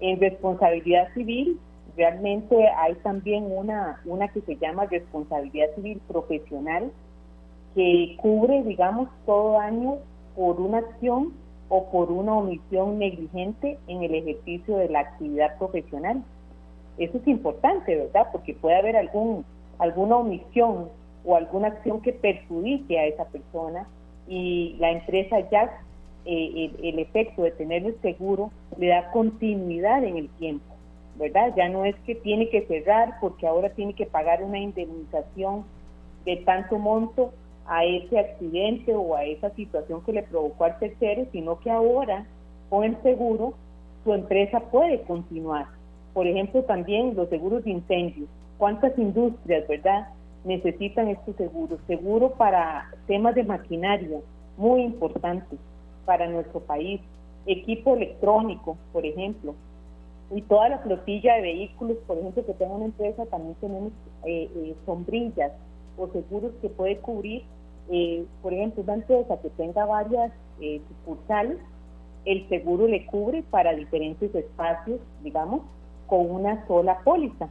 en responsabilidad civil, realmente hay también una, una que se llama responsabilidad civil profesional, que cubre, digamos, todo año por una acción o por una omisión negligente en el ejercicio de la actividad profesional. Eso es importante, ¿verdad? Porque puede haber algún, alguna omisión o alguna acción que perjudique a esa persona y la empresa ya eh, el, efecto de tenerlo seguro le da continuidad en el tiempo, ¿verdad? Ya no es que tiene que cerrar porque ahora tiene que pagar una indemnización de tanto monto a ese accidente o a esa situación que le provocó al tercero, sino que ahora con el seguro su empresa puede continuar. Por ejemplo, también los seguros de incendios. ¿Cuántas industrias, verdad, necesitan estos seguros? Seguro para temas de maquinaria, muy importante para nuestro país. Equipo electrónico, por ejemplo. Y toda la flotilla de vehículos, por ejemplo, que tenga una empresa, también tenemos eh, eh, sombrillas o seguros que puede cubrir, eh, por ejemplo, una empresa que tenga varias sucursales, el seguro le cubre para diferentes espacios, digamos, con una sola póliza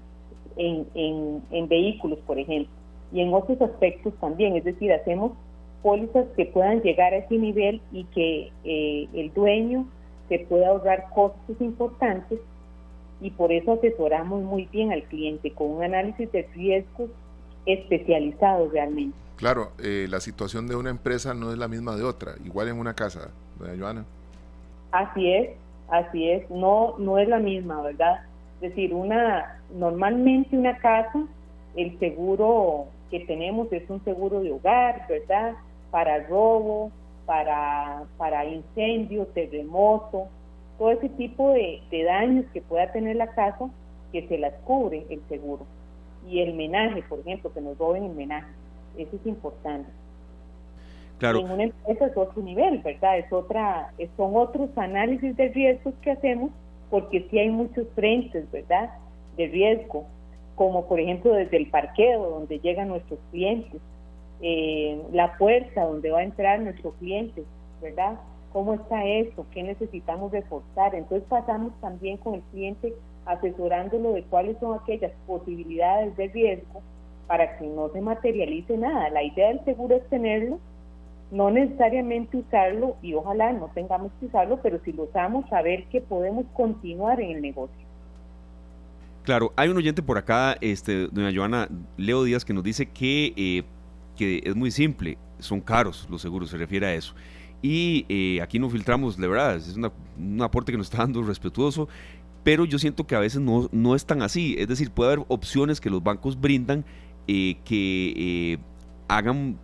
en, en, en vehículos, por ejemplo. Y en otros aspectos también, es decir, hacemos pólizas que puedan llegar a ese nivel y que eh, el dueño se pueda ahorrar costos importantes y por eso asesoramos muy bien al cliente con un análisis de riesgos especializado realmente. Claro, eh, la situación de una empresa no es la misma de otra, igual en una casa, doña Joana. Así es, así es, no, no es la misma, ¿verdad? Es decir, una, normalmente una casa, el seguro que tenemos es un seguro de hogar, ¿verdad? para robo, para, para incendio, terremoto, todo ese tipo de, daños que pueda tener la casa, que se las cubre el seguro. Y el menaje, por ejemplo, que nos roben el menaje, eso es importante. Claro. En una empresa es otro nivel, ¿verdad? Es otra, son otros análisis de riesgos que hacemos, porque sí hay muchos frentes, ¿verdad? De riesgo, como por ejemplo desde el parqueo, donde llegan nuestros clientes, eh, la puerta donde va a entrar nuestro cliente, ¿verdad? ¿Cómo está eso? ¿Qué necesitamos reforzar? Entonces pasamos también con el cliente asesorándolo de cuáles son aquellas posibilidades de riesgo para que no se materialice nada. La idea del seguro es tenerlo, no necesariamente usarlo y ojalá no tengamos que usarlo, pero si lo usamos, saber que podemos continuar en el negocio. Claro, hay un oyente por acá, este, doña Joana Leo Díaz, que nos dice que eh, que es muy simple, son caros los seguros, se refiere a eso. Y eh, aquí no filtramos, de verdad, es un aporte que nos está dando respetuoso, pero yo siento que a veces no, no es tan así. Es decir, puede haber opciones que los bancos brindan eh, que eh, hagan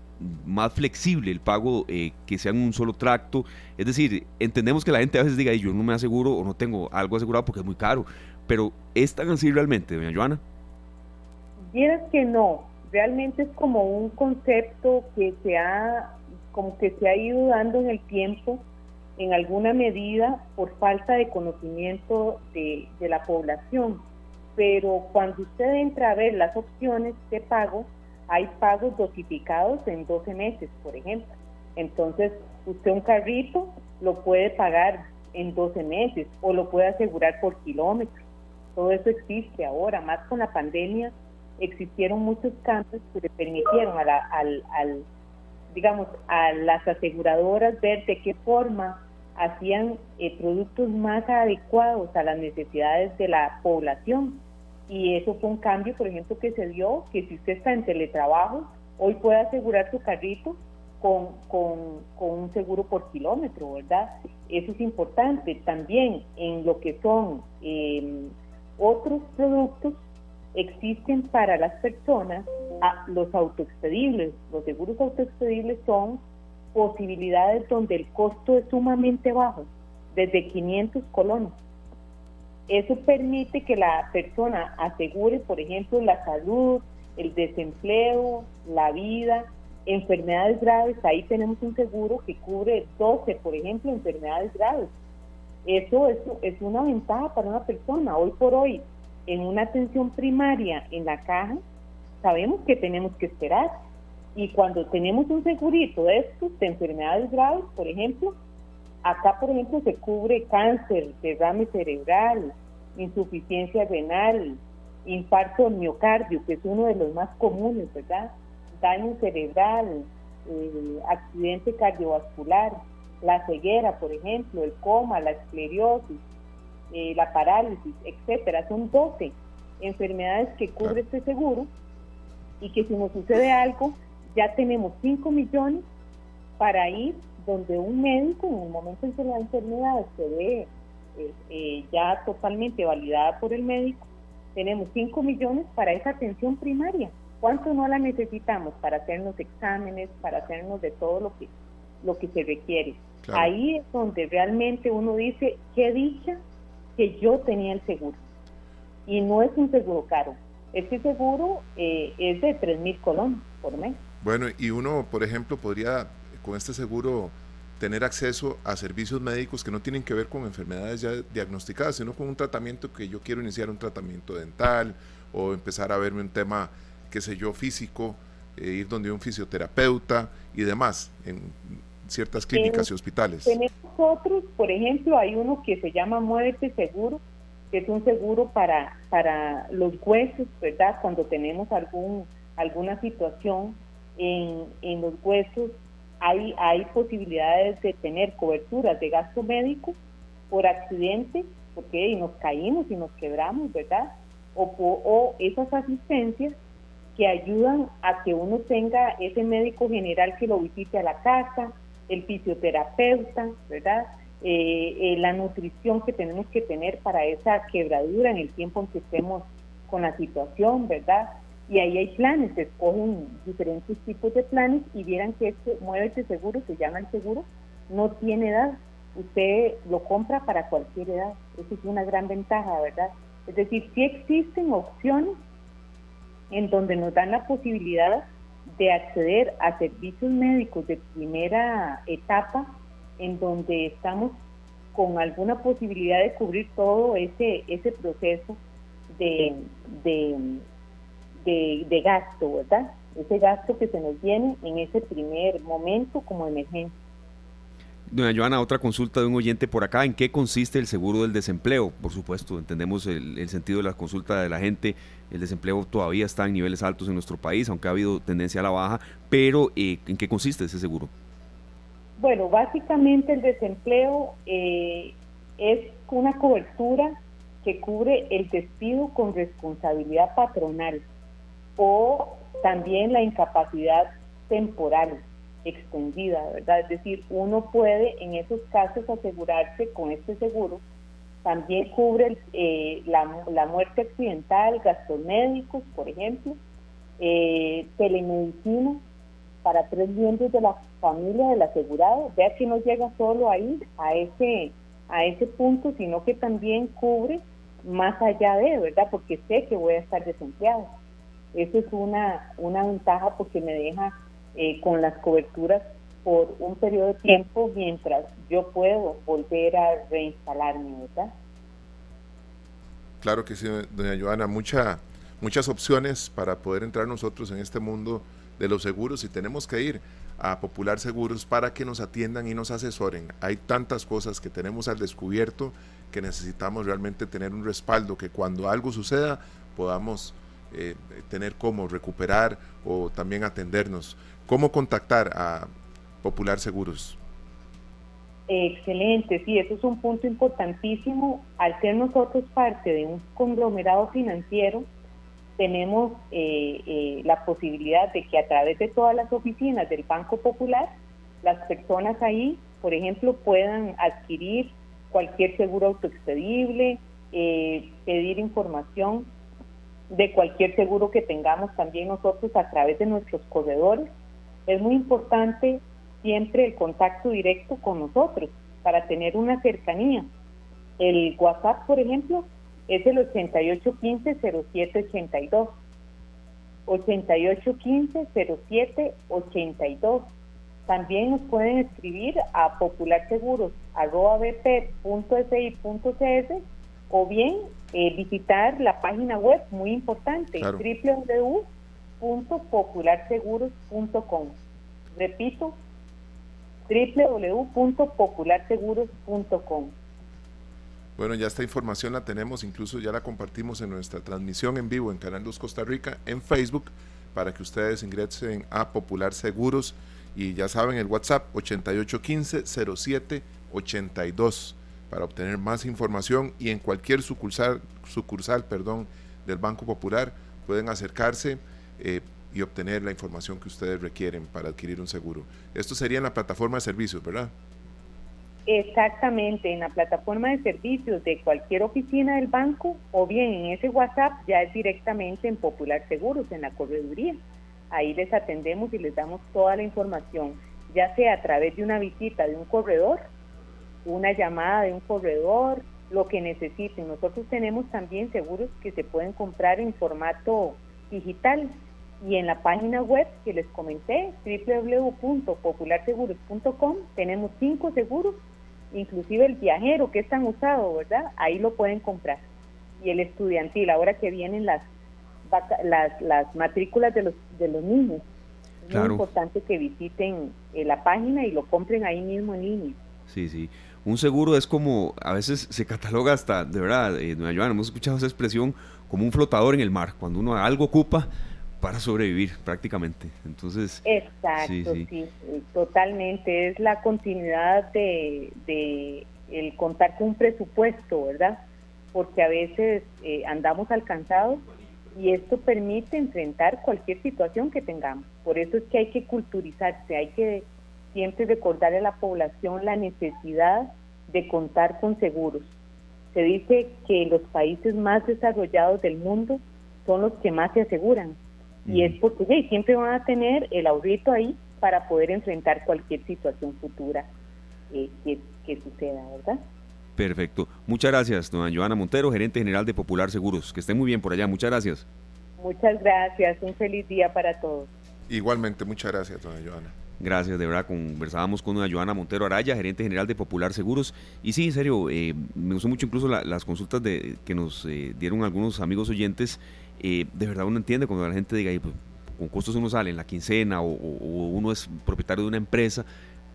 más flexible el pago, que sean un solo tracto. Es decir, entendemos que la gente a veces diga, yo no me aseguro o no tengo algo asegurado porque es muy caro, pero ¿es tan así realmente, doña Joana? Quieres que no, realmente es como un concepto que se ha como que se ha ido dando en el tiempo en alguna medida por falta de conocimiento de, la población. Pero cuando usted entra a ver las opciones de pago, hay pagos dosificados en 12 meses, por ejemplo. Entonces, usted un carrito lo puede pagar en 12 meses o lo puede asegurar por kilómetros. Todo eso existe ahora, más con la pandemia existieron muchos cambios que le permitieron a, al, al, digamos, a las aseguradoras ver de qué forma hacían eh, productos más adecuados a las necesidades de la población. Y eso fue un cambio, por ejemplo, que se dio, que si usted está en teletrabajo, hoy puede asegurar su carrito con, con, con un seguro por kilómetro, ¿verdad? Eso es importante. También en lo que son eh, otros productos, existen para las personas los autoexpedibles. Los seguros autoexpedibles son posibilidades donde el costo es sumamente bajo, desde 500 colones. Eso permite que la persona asegure, por ejemplo, la salud, el desempleo, la vida, enfermedades graves. Ahí tenemos un seguro que cubre 12, por ejemplo, enfermedades graves. Eso es, es una ventaja para una persona. Hoy por hoy, en una atención primaria en la caja, sabemos que tenemos que esperar. Y cuando tenemos un segurito de estos, de enfermedades graves, por ejemplo, acá, por ejemplo, se cubre cáncer, derrame cerebral, insuficiencia renal, infarto miocardio, que es uno de los más comunes, ¿verdad? Daño cerebral, eh, accidente cardiovascular. la ceguera, por ejemplo, el coma, la esclerosis, eh, la parálisis, etcétera. Son 12 enfermedades que cubre este seguro y que si nos sucede algo, ya tenemos 5 millones para ir donde un médico en el momento en que la enfermedad se ve eh, eh, ya totalmente validada por el médico, tenemos 5 millones para esa atención primaria. ¿Cuánto no la necesitamos para hacernos exámenes, para hacernos de todo lo que, lo que se requiere? Ahí es donde realmente uno dice, qué dicha que yo tenía el seguro. Y no es un seguro caro. Este seguro eh, es de 3 mil colones por mes. Bueno, y uno, por ejemplo, podría con este seguro tener acceso a servicios médicos que no tienen que ver con enfermedades ya diagnosticadas, sino con un tratamiento que yo quiero iniciar un tratamiento dental o empezar a verme un tema, qué sé yo, físico, eh, ir donde un fisioterapeuta y demás en ciertas clínicas y hospitales. Tenemos otros, por ejemplo, hay uno que se llama Muévete Seguro, que es un seguro para, para los huesos, ¿verdad? Cuando tenemos algún, alguna situación en, en los huesos, hay, hay posibilidades de tener coberturas de gasto médico por accidente, porque nos caímos y nos quebramos, ¿verdad? O, o esas asistencias que ayudan a que uno tenga ese médico general que lo visite a la casa, el fisioterapeuta, ¿verdad? Eh, eh, la nutrición que tenemos que tener para esa quebradura en el tiempo en que estemos con la situación, ¿verdad? Y ahí hay planes, se escogen diferentes tipos de planes y vieran que este Muévete Seguro, se llama el seguro, no tiene edad. Usted lo compra para cualquier edad. Esa es una gran ventaja, ¿verdad? Es decir, sí existen opciones en donde nos dan la posibilidad de acceder a servicios médicos de primera etapa en donde estamos con alguna posibilidad de cubrir todo ese, ese proceso de, de, gasto, ¿verdad? Ese gasto que se nos viene en ese primer momento como emergencia. Doña Joana, otra consulta de un oyente por acá. ¿En qué consiste el seguro del desempleo? Por supuesto, entendemos el, sentido de la consulta de la gente. El desempleo todavía está en niveles altos en nuestro país, aunque ha habido tendencia a la baja. Pero, eh, ¿en qué consiste ese seguro? Bueno, básicamente el desempleo eh, es una cobertura que cubre el despido con responsabilidad patronal o también la incapacidad temporal extendida, ¿verdad? Es decir, uno puede en esos casos asegurarse con este seguro. También cubre eh, la, muerte accidental, gastos médicos, por ejemplo, eh, telemedicina para tres miembros de la familia del asegurado. Vea que no llega solo ahí, a ese, a ese punto, sino que también cubre más allá de, ¿verdad? Porque sé que voy a estar desempleado. Eso es una, una ventaja porque me deja eh, con las coberturas por un periodo de tiempo mientras yo puedo volver a reinstalarme, ¿verdad? Claro que sí, doña Joana, mucha, muchas opciones para poder entrar nosotros en este mundo de los seguros y tenemos que ir a Popular Seguros para que nos atiendan y nos asesoren. Hay tantas cosas que tenemos al descubierto que necesitamos realmente tener un respaldo, que cuando algo suceda podamos eh, tener cómo recuperar o también atendernos. ¿Cómo contactar a Popular Seguros? Excelente, sí, eso es un punto importantísimo. Al ser nosotros parte de un conglomerado financiero, tenemos eh, eh, la posibilidad de que a través de todas las oficinas del Banco Popular, las personas ahí, por ejemplo, puedan adquirir cualquier seguro autoexpedible, eh, pedir información de cualquier seguro que tengamos también nosotros a través de nuestros corredores. Es muy importante siempre el contacto directo con nosotros para tener una cercanía. El WhatsApp, por ejemplo, es el 8815-0782. 8815-0782. También nos pueden escribir a popularseguros.bp.si.cs o bien eh, visitar la página web muy importante, www.popularseguros.com. Repito, www.popularseguros.com. Bueno, ya esta información la tenemos, incluso ya la compartimos en nuestra transmisión en vivo en Canal 2 Costa Rica, en Facebook, para que ustedes ingresen a Popular Seguros Y ya saben, el WhatsApp 8815-0782 para obtener más información y en cualquier sucursal, sucursal perdón, del Banco Popular pueden acercarse eh, y obtener la información que ustedes requieren para adquirir un seguro. Esto sería en la plataforma de servicios, ¿verdad? Exactamente, en la plataforma de servicios de cualquier oficina del banco o bien en ese WhatsApp ya es directamente en Popular Seguros, en la correduría. Ahí les atendemos y les damos toda la información, ya sea a través de una visita de un corredor, una llamada de un corredor, lo que necesiten. Nosotros tenemos también seguros que se pueden comprar en formato digital y en la página web que les comenté, www.popularseguros.com, tenemos cinco seguros inclusive el viajero que es tan usado, ¿verdad? Ahí lo pueden comprar. Y el estudiantil, ahora que vienen las las, las matrículas de los, de los niños. Es muy importante que visiten eh, la página y lo compren ahí mismo en línea. Sí, sí. Un seguro es como, a veces se cataloga hasta, de verdad, eh, doña Joana, hemos escuchado esa expresión como un flotador en el mar. Cuando uno algo ocupa, para sobrevivir prácticamente. Entonces, exacto, sí, totalmente. Es la continuidad de, de, el contar con un presupuesto, ¿verdad? Porque a veces eh, andamos alcanzados y esto permite enfrentar cualquier situación que tengamos. Por eso es que hay que culturizarse, hay que siempre recordarle a la población la necesidad de contar con seguros. Se dice que los países más desarrollados del mundo son los que más se aseguran y es porque siempre van a tener el ahorrito ahí para poder enfrentar cualquier situación futura eh, que, suceda, ¿verdad? Perfecto. Muchas gracias, doña Joana Montero, gerente general de Popular Seguros. Que esté muy bien por allá. Muchas gracias. Muchas gracias. Un feliz día para todos. Igualmente, muchas gracias, doña Joana. Gracias, de verdad, conversábamos con doña Joana Montero Araya, gerente general de Popular Seguros. Y sí, en serio, eh, me gustó mucho incluso las consultas de, que nos eh, dieron algunos amigos oyentes eh, de verdad uno entiende cuando la gente diga, pues, con costos uno sale en la quincena o, uno es propietario de una empresa,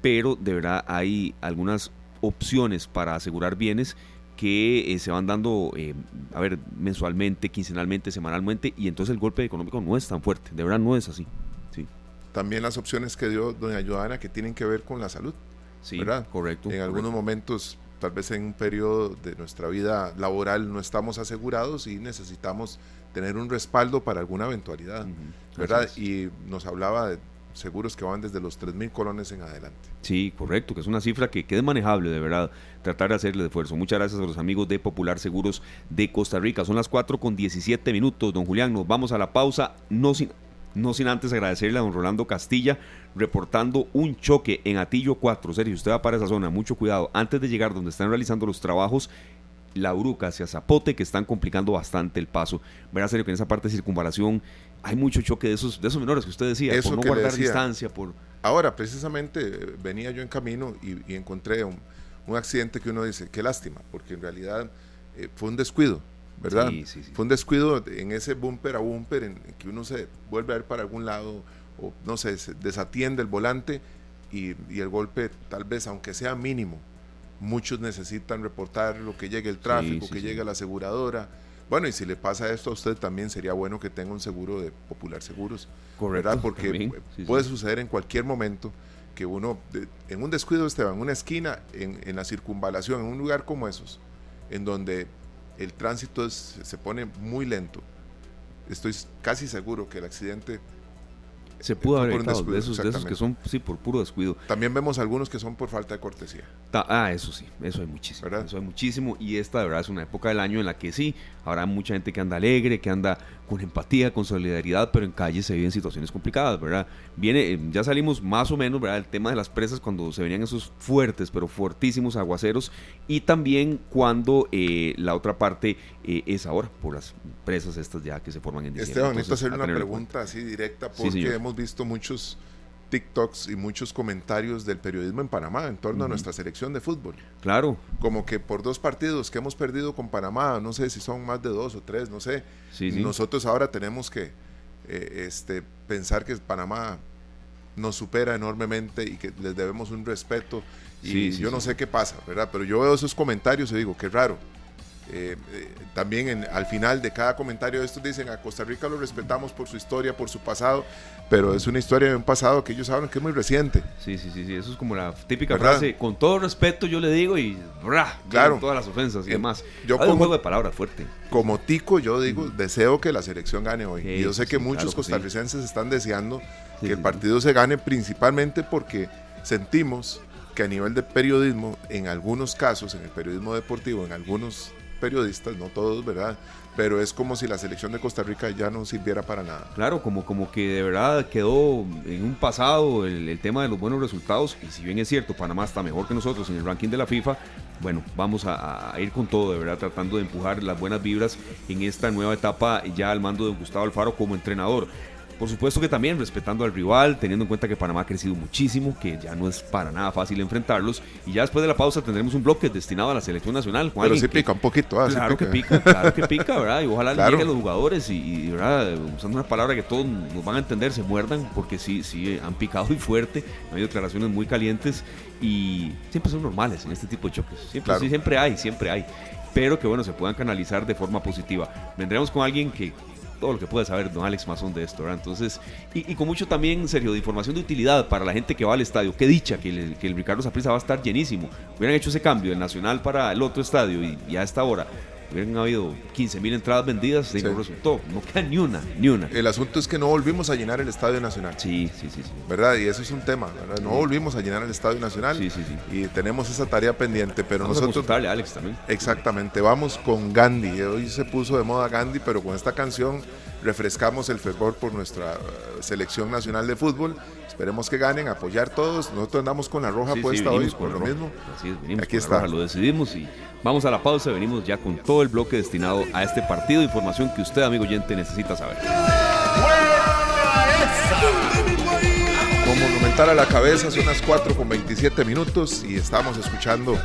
pero de verdad hay algunas opciones para asegurar bienes que eh, se van dando, eh, a ver, mensualmente, quincenalmente, semanalmente, y entonces el golpe económico no es tan fuerte, de verdad no es así. Sí. También las opciones que dio doña Joana que tienen que ver con la salud. Sí, ¿verdad? correcto. En algunos momentos, tal vez en un periodo de nuestra vida laboral no estamos asegurados y necesitamos tener un respaldo para alguna eventualidad, ¿verdad? Y nos hablaba de seguros que van desde los 3 mil colones en adelante. Sí, correcto, que es una cifra que quede manejable, de verdad. Tratar de hacerle esfuerzo. Muchas gracias a los amigos de Popular Seguros de Costa Rica. Son las 4 con 17 minutos, don Julián. Nos vamos a la pausa, no sin, no sin antes agradecerle a don Rolando Castilla, reportando un choque en Atillo 4. Sergio, usted va para esa zona, mucho cuidado. Antes de llegar donde están realizando los trabajos, la Uruca hacia Zapote que están complicando bastante el paso. Verá serio que en esa parte de circunvalación hay mucho choque de esos, de esos menores que usted decía, por no guardar distancia. por Ahora, precisamente, venía yo en camino y, encontré un, accidente que uno dice, qué lástima, porque en realidad eh, fue un descuido, ¿verdad? Fue un descuido en ese bumper a bumper en, que uno se vuelve a ver para algún lado o no sé, se desatiende el volante y, y el golpe tal vez, aunque sea mínimo, muchos necesitan reportar lo que llegue el tráfico, que llegue la aseguradora. Bueno, y si le pasa esto a usted también sería bueno que tenga un seguro de Popular Seguros, ¿verdad? Porque puede suceder en cualquier momento que uno, en un descuido, Esteban, en una esquina, en, en, la circunvalación, en un lugar como esos, en donde el tránsito se pone muy lento, estoy casi seguro que el accidente se pudo haber evitado de esos, de esos que son sí por puro descuido. También vemos algunos que son por falta de cortesía. ah, eso sí, eso hay muchísimo. Eso hay muchísimo y esta de verdad es una época del año en la que sí, habrá mucha gente que anda alegre, que anda con empatía, con solidaridad, pero en calle se viven situaciones complicadas, ¿verdad? Viene, eh, ya salimos más o menos, ¿verdad? El tema de las presas cuando se venían esos fuertes, pero fuertísimos aguaceros y también cuando eh, la otra parte eh, es ahora por las presas estas ya que se forman en diciembre. Esteban, necesito hacer una pregunta así directa porque hemos visto muchos TikToks y muchos comentarios del periodismo en Panamá en torno a nuestra selección de fútbol. Claro. Como que por dos partidos que hemos perdido con Panamá, no sé si son más de dos o tres, no sé. Nosotros ahora tenemos que eh, este, pensar que Panamá nos supera enormemente y que les debemos un respeto. Y yo no sé qué pasa, ¿verdad? Pero yo veo esos comentarios y digo, qué raro. Eh, eh, también en, al final de cada comentario de estos dicen a Costa Rica lo respetamos por su historia, por su pasado, pero es una historia de un pasado que ellos saben que es muy reciente. Sí, sí, sí, sí. eso es como la típica frase, con todo respeto yo le digo y claro, todas las ofensas y demás. Yo como, un juego de palabras fuerte. Como tico yo digo, deseo que la selección gane hoy. y yo sé que muchos costarricenses están deseando que el partido se gane principalmente porque sentimos que a nivel de periodismo, en algunos casos, en el periodismo deportivo, en algunos periodistas, no todos, ¿verdad? Pero es como si la selección de Costa Rica ya no sirviera para nada. Claro, como, como que de verdad quedó en un pasado el, tema de los buenos resultados. Y si bien es cierto, Panamá está mejor que nosotros en el ranking de la FIFA, bueno, vamos a, a ir con todo, de verdad, tratando de empujar las buenas vibras en esta nueva etapa ya al mando de Gustavo Alfaro como entrenador. Por supuesto que también respetando al rival, teniendo en cuenta que Panamá ha crecido muchísimo, que ya no es para nada fácil enfrentarlos. Y ya después de la pausa tendremos un bloque destinado a la selección nacional. Pero sí pica un poquito. Ah, claro que pica, claro que pica, ¿verdad? Y ojalá lleguen los jugadores y, ¿verdad? Usando una palabra que todos nos van a entender, se muerdan, porque sí, sí, han picado muy fuerte. Hay declaraciones muy calientes y siempre son normales en este tipo de choques. Siempre, sí, siempre hay, siempre hay pero que bueno, se puedan canalizar de forma positiva. Vendremos con alguien que todo lo que puede saber don Alex Mazón de esto, ¿verdad? Entonces, y, con mucho también, serio, de información de utilidad para la gente que va al estadio. Qué dicha que el, que el Ricardo Saprissa va a estar llenísimo. Hubieran hecho ese cambio del Nacional para el otro estadio y, y a esta hora hubieran habido 15 mil entradas vendidas y no resultó. No queda ni una, ni una. El asunto es que no volvimos a llenar el Estadio Nacional. Sí, sí, sí. sí. ¿Verdad? Y eso es un tema, ¿verdad? No volvimos a llenar el Estadio Nacional. Sí, sí, sí. Y tenemos esa tarea pendiente, pero vamos nosotros... A a Alex también. Exactamente, vamos con Gandhi. Hoy se puso de moda Gandhi, pero con esta canción refrescamos el fervor por nuestra eh, selección nacional de fútbol. Esperemos que ganen, apoyar todos. Nosotros andamos con la roja puesta hoy por lo mismo. Así es, venimos Aquí está. lo decidimos y vamos a la pausa. Venimos ya con todo el bloque destinado a este partido. Información que usted, amigo oyente, necesita saber. Como monumental a la cabeza, son las 4 con 27 minutos y estamos escuchando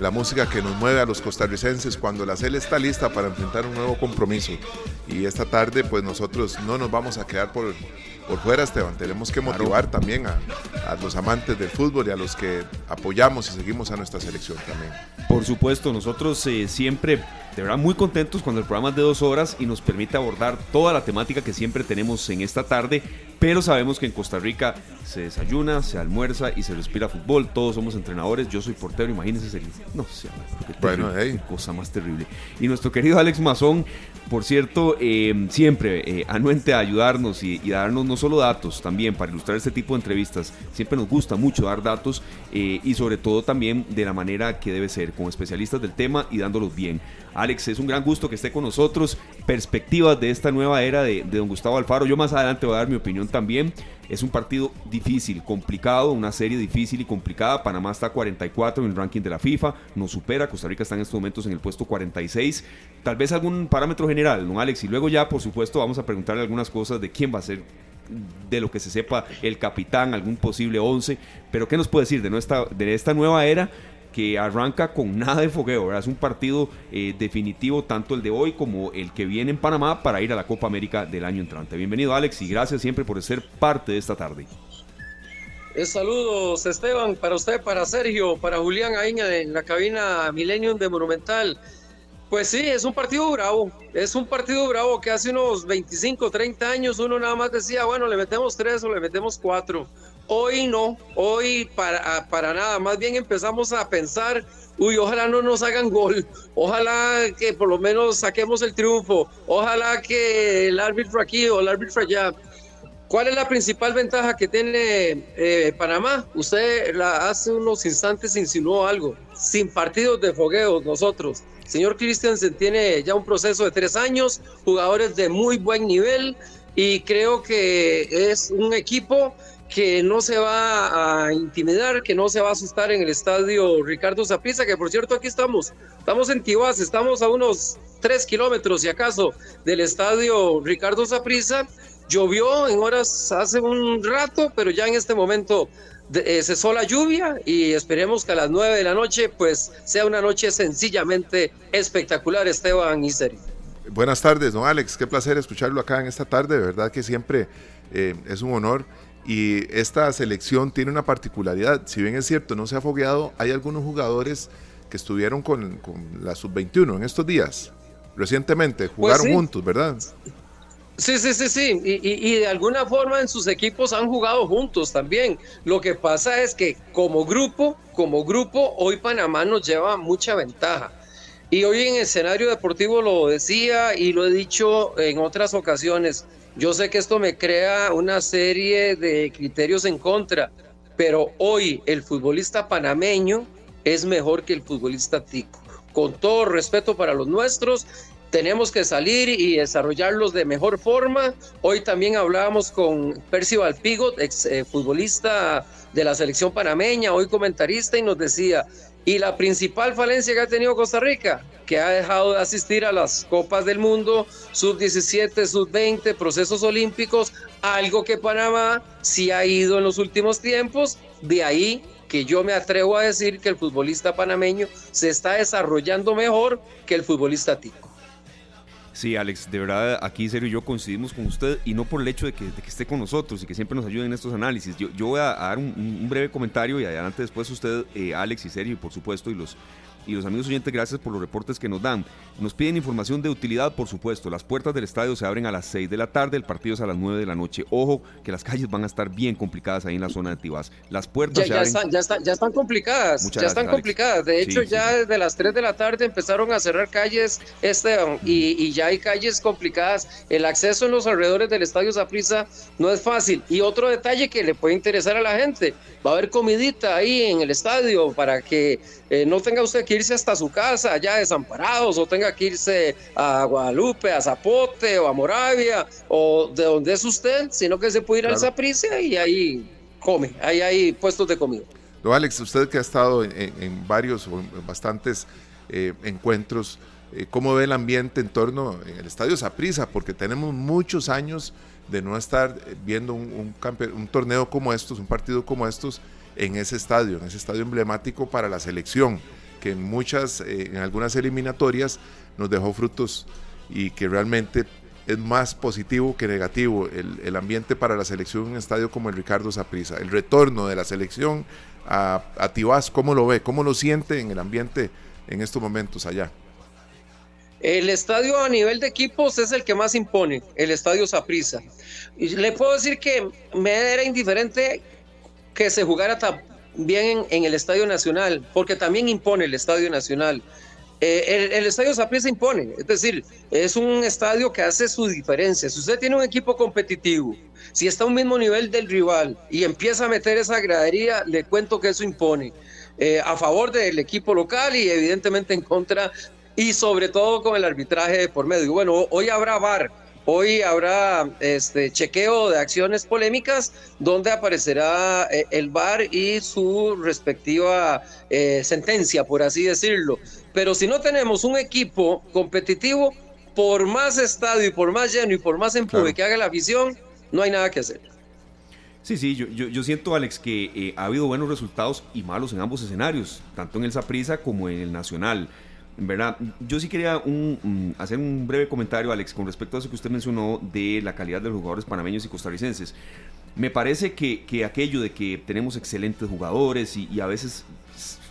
la música que nos mueve a los costarricenses cuando la CEL está lista para enfrentar un nuevo compromiso. Y esta tarde, pues nosotros no nos vamos a quedar por, por fuera, Esteban. Tenemos que motivar también a, a, los amantes del fútbol y a los que apoyamos y seguimos a nuestra selección también. Por supuesto, nosotros eh, siempre, de verdad, muy contentos cuando el programa es de dos horas y nos permite abordar toda la temática que siempre tenemos en esta tarde pero sabemos que en Costa Rica se desayuna, se almuerza y se respira fútbol. Todos somos entrenadores. Yo soy portero, imagínense. Sería, no sé, bueno, cosa más terrible. Y nuestro querido Alex Mazón, por cierto, eh, siempre eh, anuente a ayudarnos y, darnos no solo datos, también para ilustrar este tipo de entrevistas. Siempre nos gusta mucho dar datos eh, y sobre todo también de la manera que debe ser, con especialistas del tema y dándolos bien. Alex, es un gran gusto que esté con nosotros. Perspectivas de esta nueva era de don Gustavo Alfaro. Yo más adelante voy a dar mi opinión también. Es un partido difícil, complicado, una serie difícil y complicada. Panamá está 44 en el ranking de la FIFA, nos supera. Costa Rica está en estos momentos en el puesto 46. Tal vez algún parámetro general, ¿no, Alex? Y luego ya, por supuesto, vamos a preguntarle algunas cosas de quién va a ser de lo que se sepa el capitán, algún posible 11. Pero ¿qué nos puede decir de, de esta nueva era? Que arranca con nada de fogueo, Es un partido eh, definitivo, tanto el de hoy como el que viene en Panamá para ir a la Copa América del año entrante. Bienvenido Alex y gracias siempre por ser parte de esta tarde. Eh, saludos Esteban, para usted, para Sergio, para Julián Aíña en la cabina Millennium de Monumental. Pues sí, es un partido bravo, es un partido bravo que hace unos 25, 30 años uno nada más decía, bueno, le metemos tres o le metemos cuatro. Hoy no, hoy para, para nada, más bien empezamos a pensar, uy, ojalá no nos hagan gol, ojalá que por lo menos saquemos el triunfo, ojalá que el árbitro aquí o el árbitro allá. ¿Cuál es la principal ventaja que tiene eh, Panamá? Usted la, hace unos instantes insinuó algo, sin partidos de fogueo nosotros. Señor Christensen tiene ya un proceso de tres años, jugadores de muy buen nivel y creo que es un equipo que no se va a intimidar, que no se va a asustar en el estadio Ricardo Zaprisa, que por cierto aquí estamos, estamos en Tibás, estamos a unos tres kilómetros si acaso del estadio Ricardo Zaprisa. Llovió en horas hace un rato, pero ya en este momento eh, cesó la lluvia y esperemos que a las nueve de la noche pues sea una noche sencillamente espectacular, Esteban y. Buenas tardes, don Alex, qué placer escucharlo acá en esta tarde, de verdad que siempre eh, es un honor y esta selección tiene una particularidad, si bien es cierto, no se ha fogueado, hay algunos jugadores que estuvieron con, la sub-21 en estos días. Recientemente pues jugaron juntos, ¿verdad? Sí, sí, sí, sí. Y, y, de alguna forma en sus equipos han jugado juntos también. Lo que pasa es que como grupo, como grupo, hoy Panamá nos lleva mucha ventaja. Y hoy en escenario deportivo lo decía y lo he dicho en otras ocasiones. Yo sé que esto me crea una serie de criterios en contra, pero hoy el futbolista panameño es mejor que el futbolista tico. Con todo respeto para los nuestros, tenemos que salir y desarrollarlos de mejor forma. Hoy también hablábamos con Percival Pigot, ex eh, futbolista de la selección panameña, hoy comentarista, y nos decía, y la principal falencia que ha tenido Costa Rica, que ha dejado de asistir a las Copas del Mundo, sub-17, sub-20, procesos olímpicos, algo que Panamá sí ha ido en los últimos tiempos, de ahí que yo me atrevo a decir que el futbolista panameño se está desarrollando mejor que el futbolista tico. Sí, Alex, de verdad, aquí Sergio y yo coincidimos con usted y no por el hecho de que, esté con nosotros y que siempre nos ayude en estos análisis. Yo, voy a, dar un, breve comentario y adelante después usted, eh, Alex y Sergio, por supuesto, y los, y los amigos oyentes, gracias por los reportes que nos dan. Nos piden información de utilidad, por supuesto. Las puertas del estadio se abren a las 6 de la tarde, el partido es a las 9 de la noche. Ojo, que las calles van a estar bien complicadas ahí en la zona de Tibás. Las puertas ya, Están, ya, están complicadas, ya están complicadas. De hecho, ya desde las 3 de la tarde empezaron a cerrar calles este, y, ya hay calles complicadas. El acceso en los alrededores del estadio Zaprisa no es fácil. Y otro detalle que le puede interesar a la gente, va a haber comidita ahí en el estadio para que eh, no tenga usted que irse hasta su casa allá desamparados o tenga que irse a Guadalupe, a Zapote o a Moravia o de donde es usted, sino que se puede ir al Zapricia y ahí come, ahí hay puestos de comida. Don Alex, usted que ha estado en, varios o en bastantes eh, encuentros, eh, ¿cómo ve el ambiente en torno al estadio Zaprisa? Porque tenemos muchos años de no estar viendo un, un torneo como estos, un partido como estos en ese estadio, en ese estadio emblemático para la selección, que en muchas, eh, en algunas eliminatorias nos dejó frutos y que realmente es más positivo que negativo el, el ambiente para la selección en un estadio como el Ricardo Saprissa. El retorno de la selección a, a Tibás, ¿cómo lo ve? ¿Cómo lo siente en el ambiente en estos momentos allá? El estadio a nivel de equipos es el que más impone, el estadio Saprissa. Le puedo decir que me era indiferente que se jugara también en, el Estadio Nacional, porque también impone el Estadio Nacional. Eh, el, Estadio Saprissa impone, es decir, es un estadio que hace su diferencia. Si usted tiene un equipo competitivo, si está a un mismo nivel del rival y empieza a meter esa gradería, le cuento que eso impone. Eh, a favor del equipo local y evidentemente en contra y sobre todo con el arbitraje por medio. Bueno, hoy habrá VAR, Hoy habrá este chequeo de acciones polémicas donde aparecerá eh, el VAR y su respectiva eh, sentencia, por así decirlo. Pero si no tenemos un equipo competitivo, por más estadio y por más lleno y por más empuje que haga la afición, no hay nada que hacer. Sí, sí, yo, yo, siento, Alex, que eh, ha habido buenos resultados y malos en ambos escenarios, tanto en el Saprisa como en el Nacional. ¿Verdad? Yo sí quería hacer un breve comentario, Alex, con respecto a eso que usted mencionó de la calidad de los jugadores panameños y costarricenses. Me parece que, aquello de que tenemos excelentes jugadores y, a veces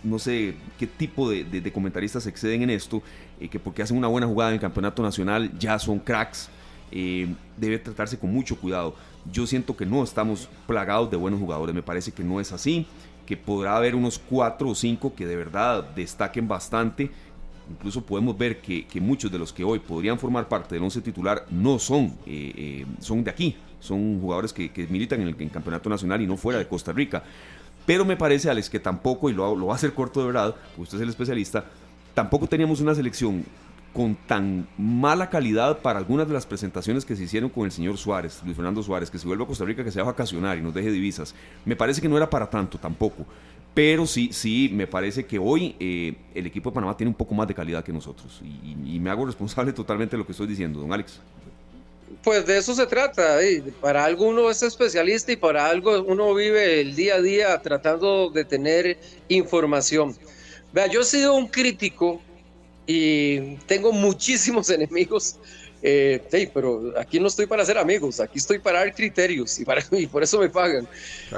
no sé qué tipo de, comentaristas exceden en esto, eh, que porque hacen una buena jugada en el campeonato nacional ya son cracks, eh, debe tratarse con mucho cuidado. Yo siento que no estamos plagados de buenos jugadores, me parece que no es así, que podrá haber unos cuatro o cinco que de verdad destaquen bastante Incluso podemos ver que, muchos de los que hoy podrían formar parte del once titular no son, eh, eh, son de aquí, son jugadores que, militan en el campeonato nacional y no fuera de Costa Rica. Pero me parece, Alex, que tampoco, y lo, va a hacer corto de verdad, porque usted es el especialista, tampoco teníamos una selección con tan mala calidad para algunas de las presentaciones que se hicieron con el señor Suárez, Luis Fernando Suárez, que se vuelva a Costa Rica, que se va a vacacionar y nos deje divisas. Me parece que no era para tanto tampoco. Pero sí, sí, me parece que hoy eh, el equipo de Panamá tiene un poco más de calidad que nosotros. Y, me hago responsable totalmente de lo que estoy diciendo, don Alex. Pues de eso se trata. Para algo uno es especialista y para algo uno vive el día a día tratando de tener información. Vea, yo he sido un crítico y tengo muchísimos enemigos Eh, pero aquí no estoy para ser amigos, aquí estoy para dar criterios y, para, y por eso me pagan.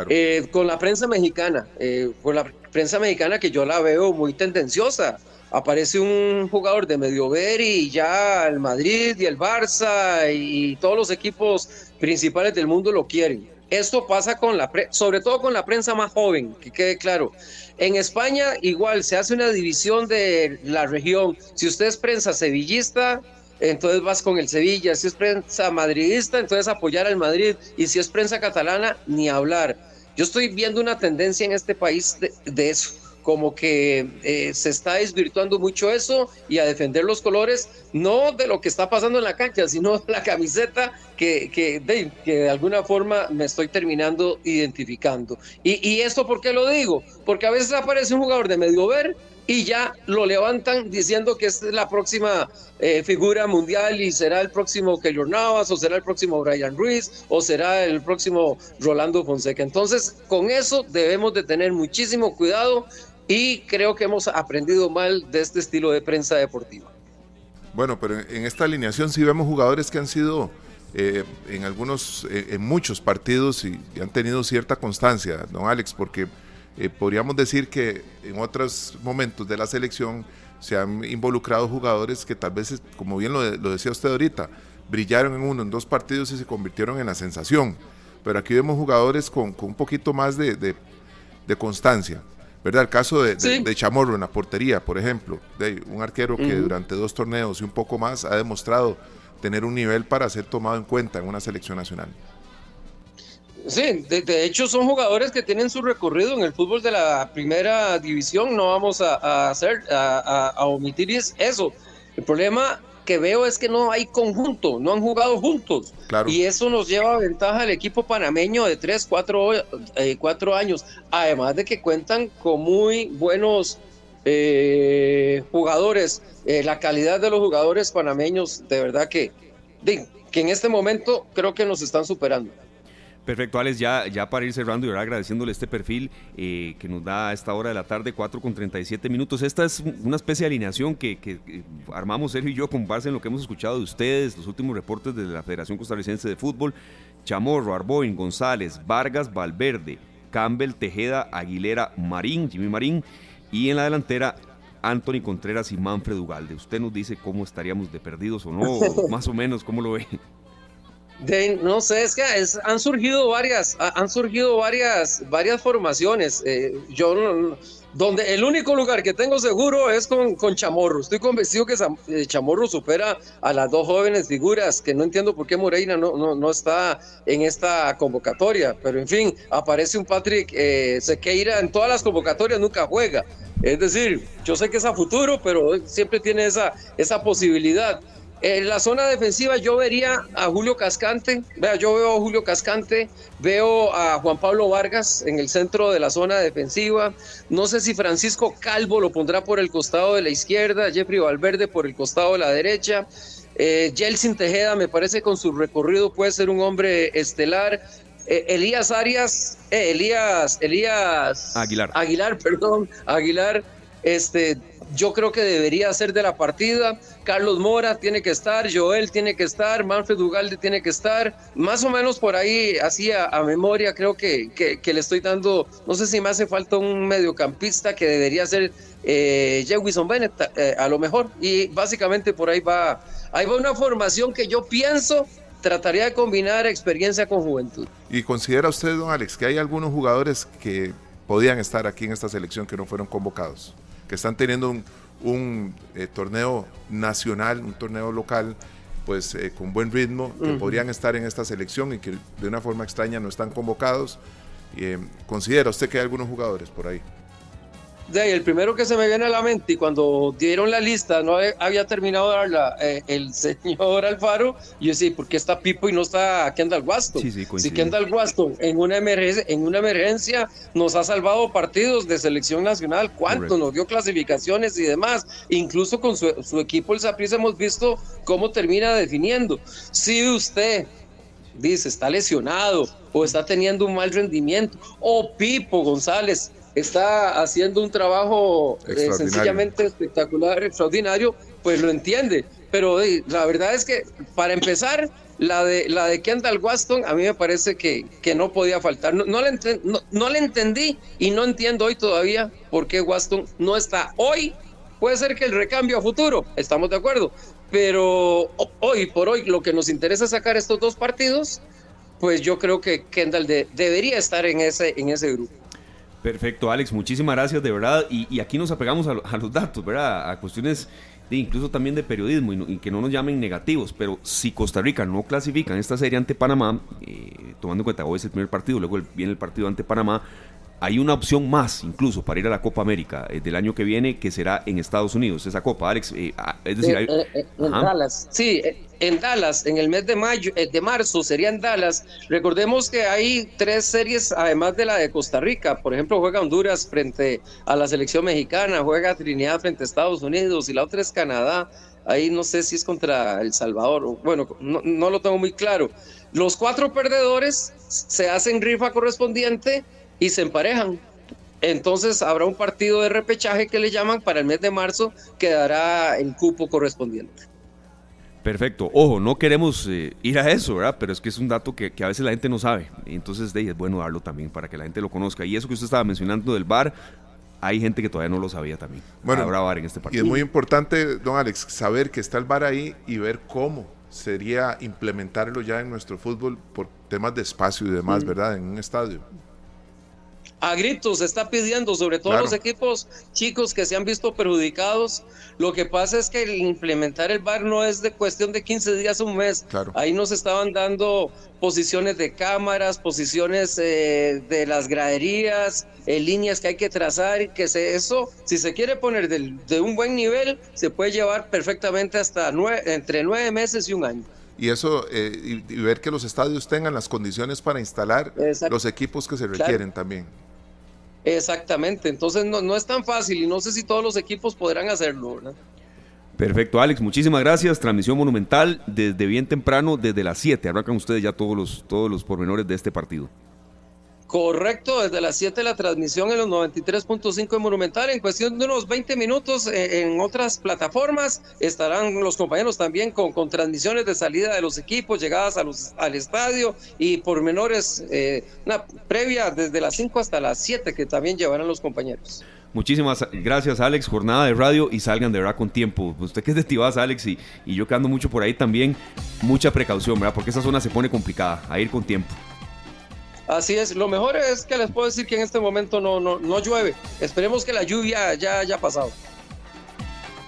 Eh, con la prensa mexicana, eh, con la prensa mexicana que yo la veo muy tendenciosa. Aparece un jugador de medio ver y ya el Madrid y el Barça y todos los equipos principales del mundo lo quieren. Esto pasa con la, sobre todo con la prensa más joven, que quede claro. En España igual se hace una división de la región. Si usted es prensa sevillista, entonces vas con el Sevilla. Si es prensa madridista, entonces apoyar al Madrid. Y si es prensa catalana, ni hablar. Yo estoy viendo una tendencia en este país de eso como que eh, se está desvirtuando mucho eso y a defender los colores, no de lo que está pasando en la cancha, sino la camiseta que, de, que de alguna forma me estoy terminando identificando. Y, y esto, ¿por qué lo digo? Porque a veces aparece un jugador de medio ver y ya lo levantan diciendo que es la próxima eh, figura mundial y será el próximo Keylor Navas o será el próximo Brian Ruiz o será el próximo Rolando Fonseca. Entonces, con eso debemos de tener muchísimo cuidado y creo que hemos aprendido mal de este estilo de prensa deportiva. Bueno, pero en esta alineación sí vemos jugadores que han sido eh, en algunos, eh, en muchos partidos y, han tenido cierta constancia, ¿no, Alex? Porque eh, podríamos decir que en otros momentos de la selección se han involucrado jugadores que tal vez, como bien lo, decía usted ahorita, brillaron en uno, en dos partidos y se convirtieron en la sensación. Pero aquí vemos jugadores con, un poquito más de, de constancia. ¿verdad? El caso de, Chamorro en la portería, por ejemplo, de un arquero que durante dos torneos y un poco más ha demostrado tener un nivel para ser tomado en cuenta en una selección nacional. Sí, de, hecho son jugadores que tienen su recorrido en el fútbol de la primera división, no vamos a, hacer, a, a omitir eso. El problema que veo es que no hay conjunto, no han jugado juntos. Y eso nos lleva a ventaja al equipo panameño de 3, 4, eh, años. Además de que cuentan con muy buenos eh, jugadores. Eh, la calidad de los jugadores panameños, de verdad que, que en este momento creo que nos están superando. Perfecto, Alex, ya, ya para ir cerrando y ahora agradeciéndole este perfil eh, que nos da a esta hora de la tarde, 4 con 37 minutos. Esta es una especie de alineación que, armamos Sergio y yo con base en lo que hemos escuchado de ustedes, los últimos reportes de la Federación Costarricense de Fútbol. Chamorro, Arboin, González, Vargas, Valverde, Campbell, Tejeda, Aguilera, Marín, Jimmy Marín y en la delantera Anthony Contreras y Manfred Ugalde. Usted nos dice cómo estaríamos de perdidos o no, más o menos, ¿cómo lo ve? No sé, es que han surgido varias, han surgido varias, varias formaciones. Eh, yo donde el único lugar que tengo seguro es con, con Chamorro. Estoy convencido que eh, Chamorro supera a las dos jóvenes figuras, que no entiendo por qué Moreira no, no, no está en esta convocatoria. Pero en fin, aparece un Patrick eh, Sequeira en todas las convocatorias, nunca juega. Es decir, yo sé que es a futuro, pero siempre tiene esa, esa posibilidad. En la zona defensiva yo vería a Julio Cascante, vea, yo veo a Julio Cascante, veo a Juan Pablo Vargas en el centro de la zona defensiva, no sé si Francisco Calvo lo pondrá por el costado de la izquierda, Jeffrey Valverde por el costado de la derecha, eh, Jelsin Tejeda me parece con su recorrido puede ser un hombre estelar, eh, Elías Arias, eh, Elías, Elías Aguilar, Aguilar, perdón, Aguilar, este yo creo que debería ser de la partida. Carlos Mora tiene que estar, Joel tiene que estar, Manfred Ugalde tiene que estar. Más o menos por ahí, así a, memoria, creo que, que, le estoy dando, no sé si me hace falta un mediocampista que debería ser eh, Jewison Bennett, eh, a lo mejor. Y básicamente por ahí va, ahí va una formación que yo pienso trataría de combinar experiencia con juventud. ¿Y considera usted, don Alex, que hay algunos jugadores que podían estar aquí en esta selección que no fueron convocados? Que están teniendo un, eh, torneo nacional, un torneo local, pues eh, con buen ritmo, que podrían estar en esta selección y que de una forma extraña no están convocados. Eh, ¿Considera usted que hay algunos jugadores por ahí? De el primero que se me viene a la mente, y cuando dieron la lista, no había terminado de darla eh, el señor Alfaro, y yo decía, ¿por qué está Pipo y no está Kendall Waston? si Kendall Waston en una, emergencia, en una emergencia nos ha salvado partidos de selección nacional, ¿cuánto? Nos dio clasificaciones y demás, incluso con su, equipo el Saprissa hemos visto cómo termina definiendo. Si usted dice está lesionado o está teniendo un mal rendimiento, o Pipo González está haciendo un trabajo eh, sencillamente espectacular, extraordinario, pues lo entiende. pero la verdad es que para empezar, la de, la de Kendall Waston a mí me parece que, que no podía faltar. No, no, le no, le entendí y no entiendo hoy todavía por qué Waston no está hoy. Puede ser que el recambio a futuro, estamos de acuerdo, pero hoy por hoy lo que nos interesa es sacar estos dos partidos, pues yo creo que Kendall debería estar en ese, en ese grupo. Perfecto, Alex, muchísimas gracias, de verdad. Y, aquí nos apegamos a, los datos, ¿verdad? A cuestiones incluso también de periodismo y, que no nos llamen negativos, pero si Costa Rica no clasifica en esta serie ante Panamá, eh, tomando en cuenta hoy es el primer partido, luego viene el partido ante Panamá, hay una opción más incluso para ir a la Copa América eh, del año que viene que será en Estados Unidos, esa Copa, Alex. Eh, ah, es decir, en Dallas. Sí, en Dallas, en el mes de mayo, de marzo sería en Dallas. Recordemos que hay tres series, además de la de Costa Rica. Por ejemplo, juega Honduras frente a la selección mexicana, juega Trinidad frente a Estados Unidos y la otra es Canadá. Ahí no sé si es contra El Salvador. Bueno, no, no lo tengo muy claro. Los cuatro perdedores se hacen rifa correspondiente y se emparejan. Entonces habrá un partido de repechaje que le llaman para el mes de marzo que dará el cupo correspondiente. Perfecto. Ojo, no queremos eh, ir a eso, ¿verdad? Pero es que es un dato que, a veces la gente no sabe. Entonces de, es bueno darlo también para que la gente lo conozca. Y eso que usted estaba mencionando del bar, hay gente que todavía no lo sabía también. Bueno, habrá bar en este partido. Y es muy importante, don Alex, saber que está el bar ahí y ver cómo sería implementarlo ya en nuestro fútbol por temas de espacio y demás, ¿verdad? En un estadio a gritos se está pidiendo, sobre todo los equipos chicos que se han visto perjudicados. Lo que pasa es que implementar el bar no es de cuestión de 15 días, un mes. Ahí nos estaban dando posiciones de cámaras, posiciones eh, de las graderías, eh, líneas que hay que trazar, que se, eso, si se quiere poner de un buen nivel, se puede llevar perfectamente hasta entre nueve meses y un año y eso eh, y, ver que los estadios tengan las condiciones para instalar los equipos que se requieren también. Exactamente, entonces no, no es tan fácil y no sé si todos los equipos podrán hacerlo, ¿verdad? Perfecto, Alex, muchísimas gracias. Transmisión monumental desde bien temprano, desde las 7. Arrancan ustedes ya todos los, todos los pormenores de este partido. Correcto, desde las 7 la transmisión en los 93.5 de Monumental. En cuestión de unos 20 minutos eh, en otras plataformas estarán los compañeros también con, con, transmisiones de salida de los equipos, llegadas a los, al estadio y por menores, eh, una previa desde las 5 hasta las 7 que también llevarán los compañeros. Muchísimas gracias, Alex. Jornada de radio y salgan de verdad con tiempo. Usted que es de Tibás, Alex, y, y yo que ando mucho por ahí también, mucha precaución, ¿verdad? Porque esa zona se pone complicada, a ir con tiempo. Así es, lo mejor es que les puedo decir que en este momento no, no, no llueve. Esperemos que la lluvia ya haya pasado.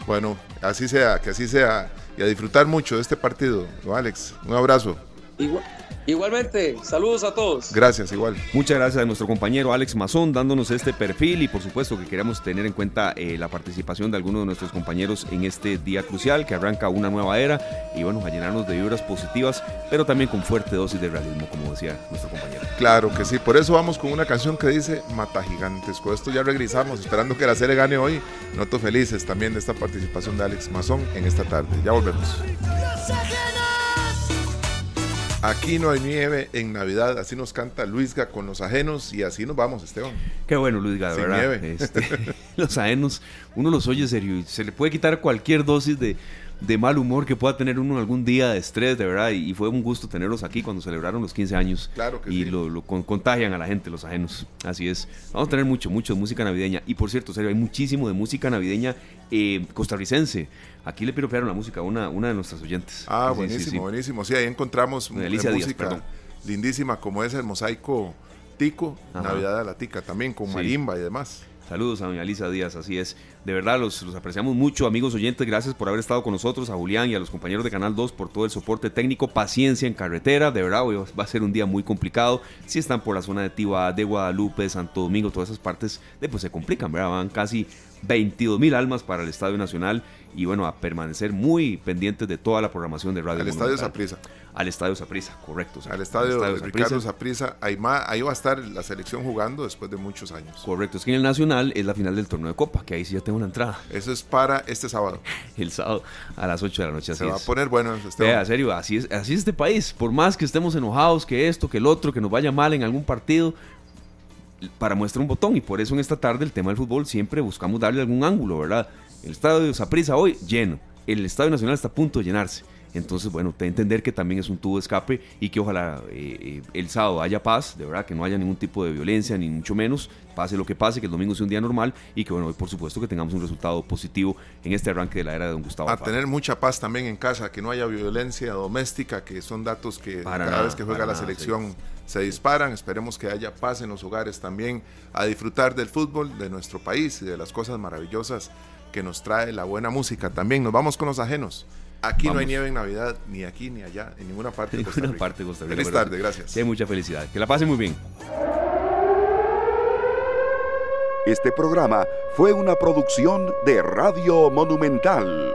Bueno, así sea, que así sea. Y a disfrutar mucho de este partido, Alex. Un abrazo. Igual, Igualmente, saludos a todos. Gracias, igual. Muchas gracias a nuestro compañero Alex Mazón dándonos este perfil y por supuesto que queremos tener en cuenta eh, la participación de algunos de nuestros compañeros en este día crucial que arranca una nueva era y bueno, a llenarnos de vibras positivas, pero también con fuerte dosis de realismo, como decía nuestro compañero. Claro que sí, por eso vamos con una canción que dice Mata Gigantes. Con esto ya regresamos, esperando que la serie gane hoy. Noto felices también de esta participación de Alex Mazón en esta tarde. Ya volvemos. Aquí no hay nieve en Navidad, así nos canta Luisga con los ajenos y así nos vamos, Esteban. Qué bueno, Luisga, de verdad. Este, los ajenos, uno los oye serio y se le puede quitar cualquier dosis de, de mal humor que pueda tener uno algún día de estrés, de verdad. Y, fue un gusto tenerlos aquí cuando celebraron los 15 años. Claro que y sí. lo, contagian a la gente, los ajenos. Así es. Vamos a tener mucho, mucho de música navideña. Y por cierto, serio, hay muchísimo de música navideña eh, costarricense. Aquí le piropearon la música a una, una de nuestras oyentes. Ah, buenísimo, buenísimo. Sí, ahí encontramos música lindísima como es el mosaico Tico, Navidad de la Tica, también con marimba y demás. Saludos a doña Lisa Díaz, así es. De verdad, los, apreciamos mucho, amigos oyentes. Gracias por haber estado con nosotros, a Julián y a los compañeros de Canal 2 por todo el soporte técnico. Paciencia en carretera, de verdad, hoy va a ser un día muy complicado. Si están por la zona de Tiba, de Guadalupe, Santo Domingo, todas esas partes, pues se complican, ¿verdad? Van casi 22 mil almas para el Estadio Nacional y bueno, a permanecer muy pendientes de toda la programación de Radio Al Estadio Zaprisa. Al Estadio Zaprisa, correcto. Al Estadio, Al Ricardo Zaprisa, ahí, ahí, va a estar la selección jugando después de muchos años. Correcto, es que en el Nacional es la final del torneo de Copa, que ahí sí ya tengo una entrada. Eso es para este sábado. el sábado a las 8 de la noche, Se va a poner bueno este Vea, serio, así es, así es este país. Por más que estemos enojados, que esto, que el otro, que nos vaya mal en algún partido, para muestra un botón y por eso en esta tarde el tema del fútbol siempre buscamos darle algún ángulo, ¿verdad? El estadio de Saprisa hoy lleno. el Estadio Nacional está a punto de llenarse. Entonces, bueno, te entender que también es un tubo de escape y que ojalá eh, eh, el sábado haya paz, de verdad, que no haya ningún tipo de violencia, ni mucho menos, pase lo que pase, que el domingo sea un día normal y que, bueno, por supuesto que tengamos un resultado positivo en este arranque de la era de don Gustavo. A tener mucha paz también en casa, que no haya violencia doméstica, que son datos que cada vez que juega la selección se disparan. Esperemos que haya paz en los hogares también, a disfrutar del fútbol de nuestro país y de las cosas maravillosas que nos trae la buena música. También nos vamos con los ajenos. Aquí no hay nieve en Navidad, ni aquí ni allá, en ninguna parte de Costa Rica. parte de Costa Rica Feliz tarde, gracias. hay mucha felicidad. Que la pasen muy bien. Este programa fue una producción de Radio Monumental.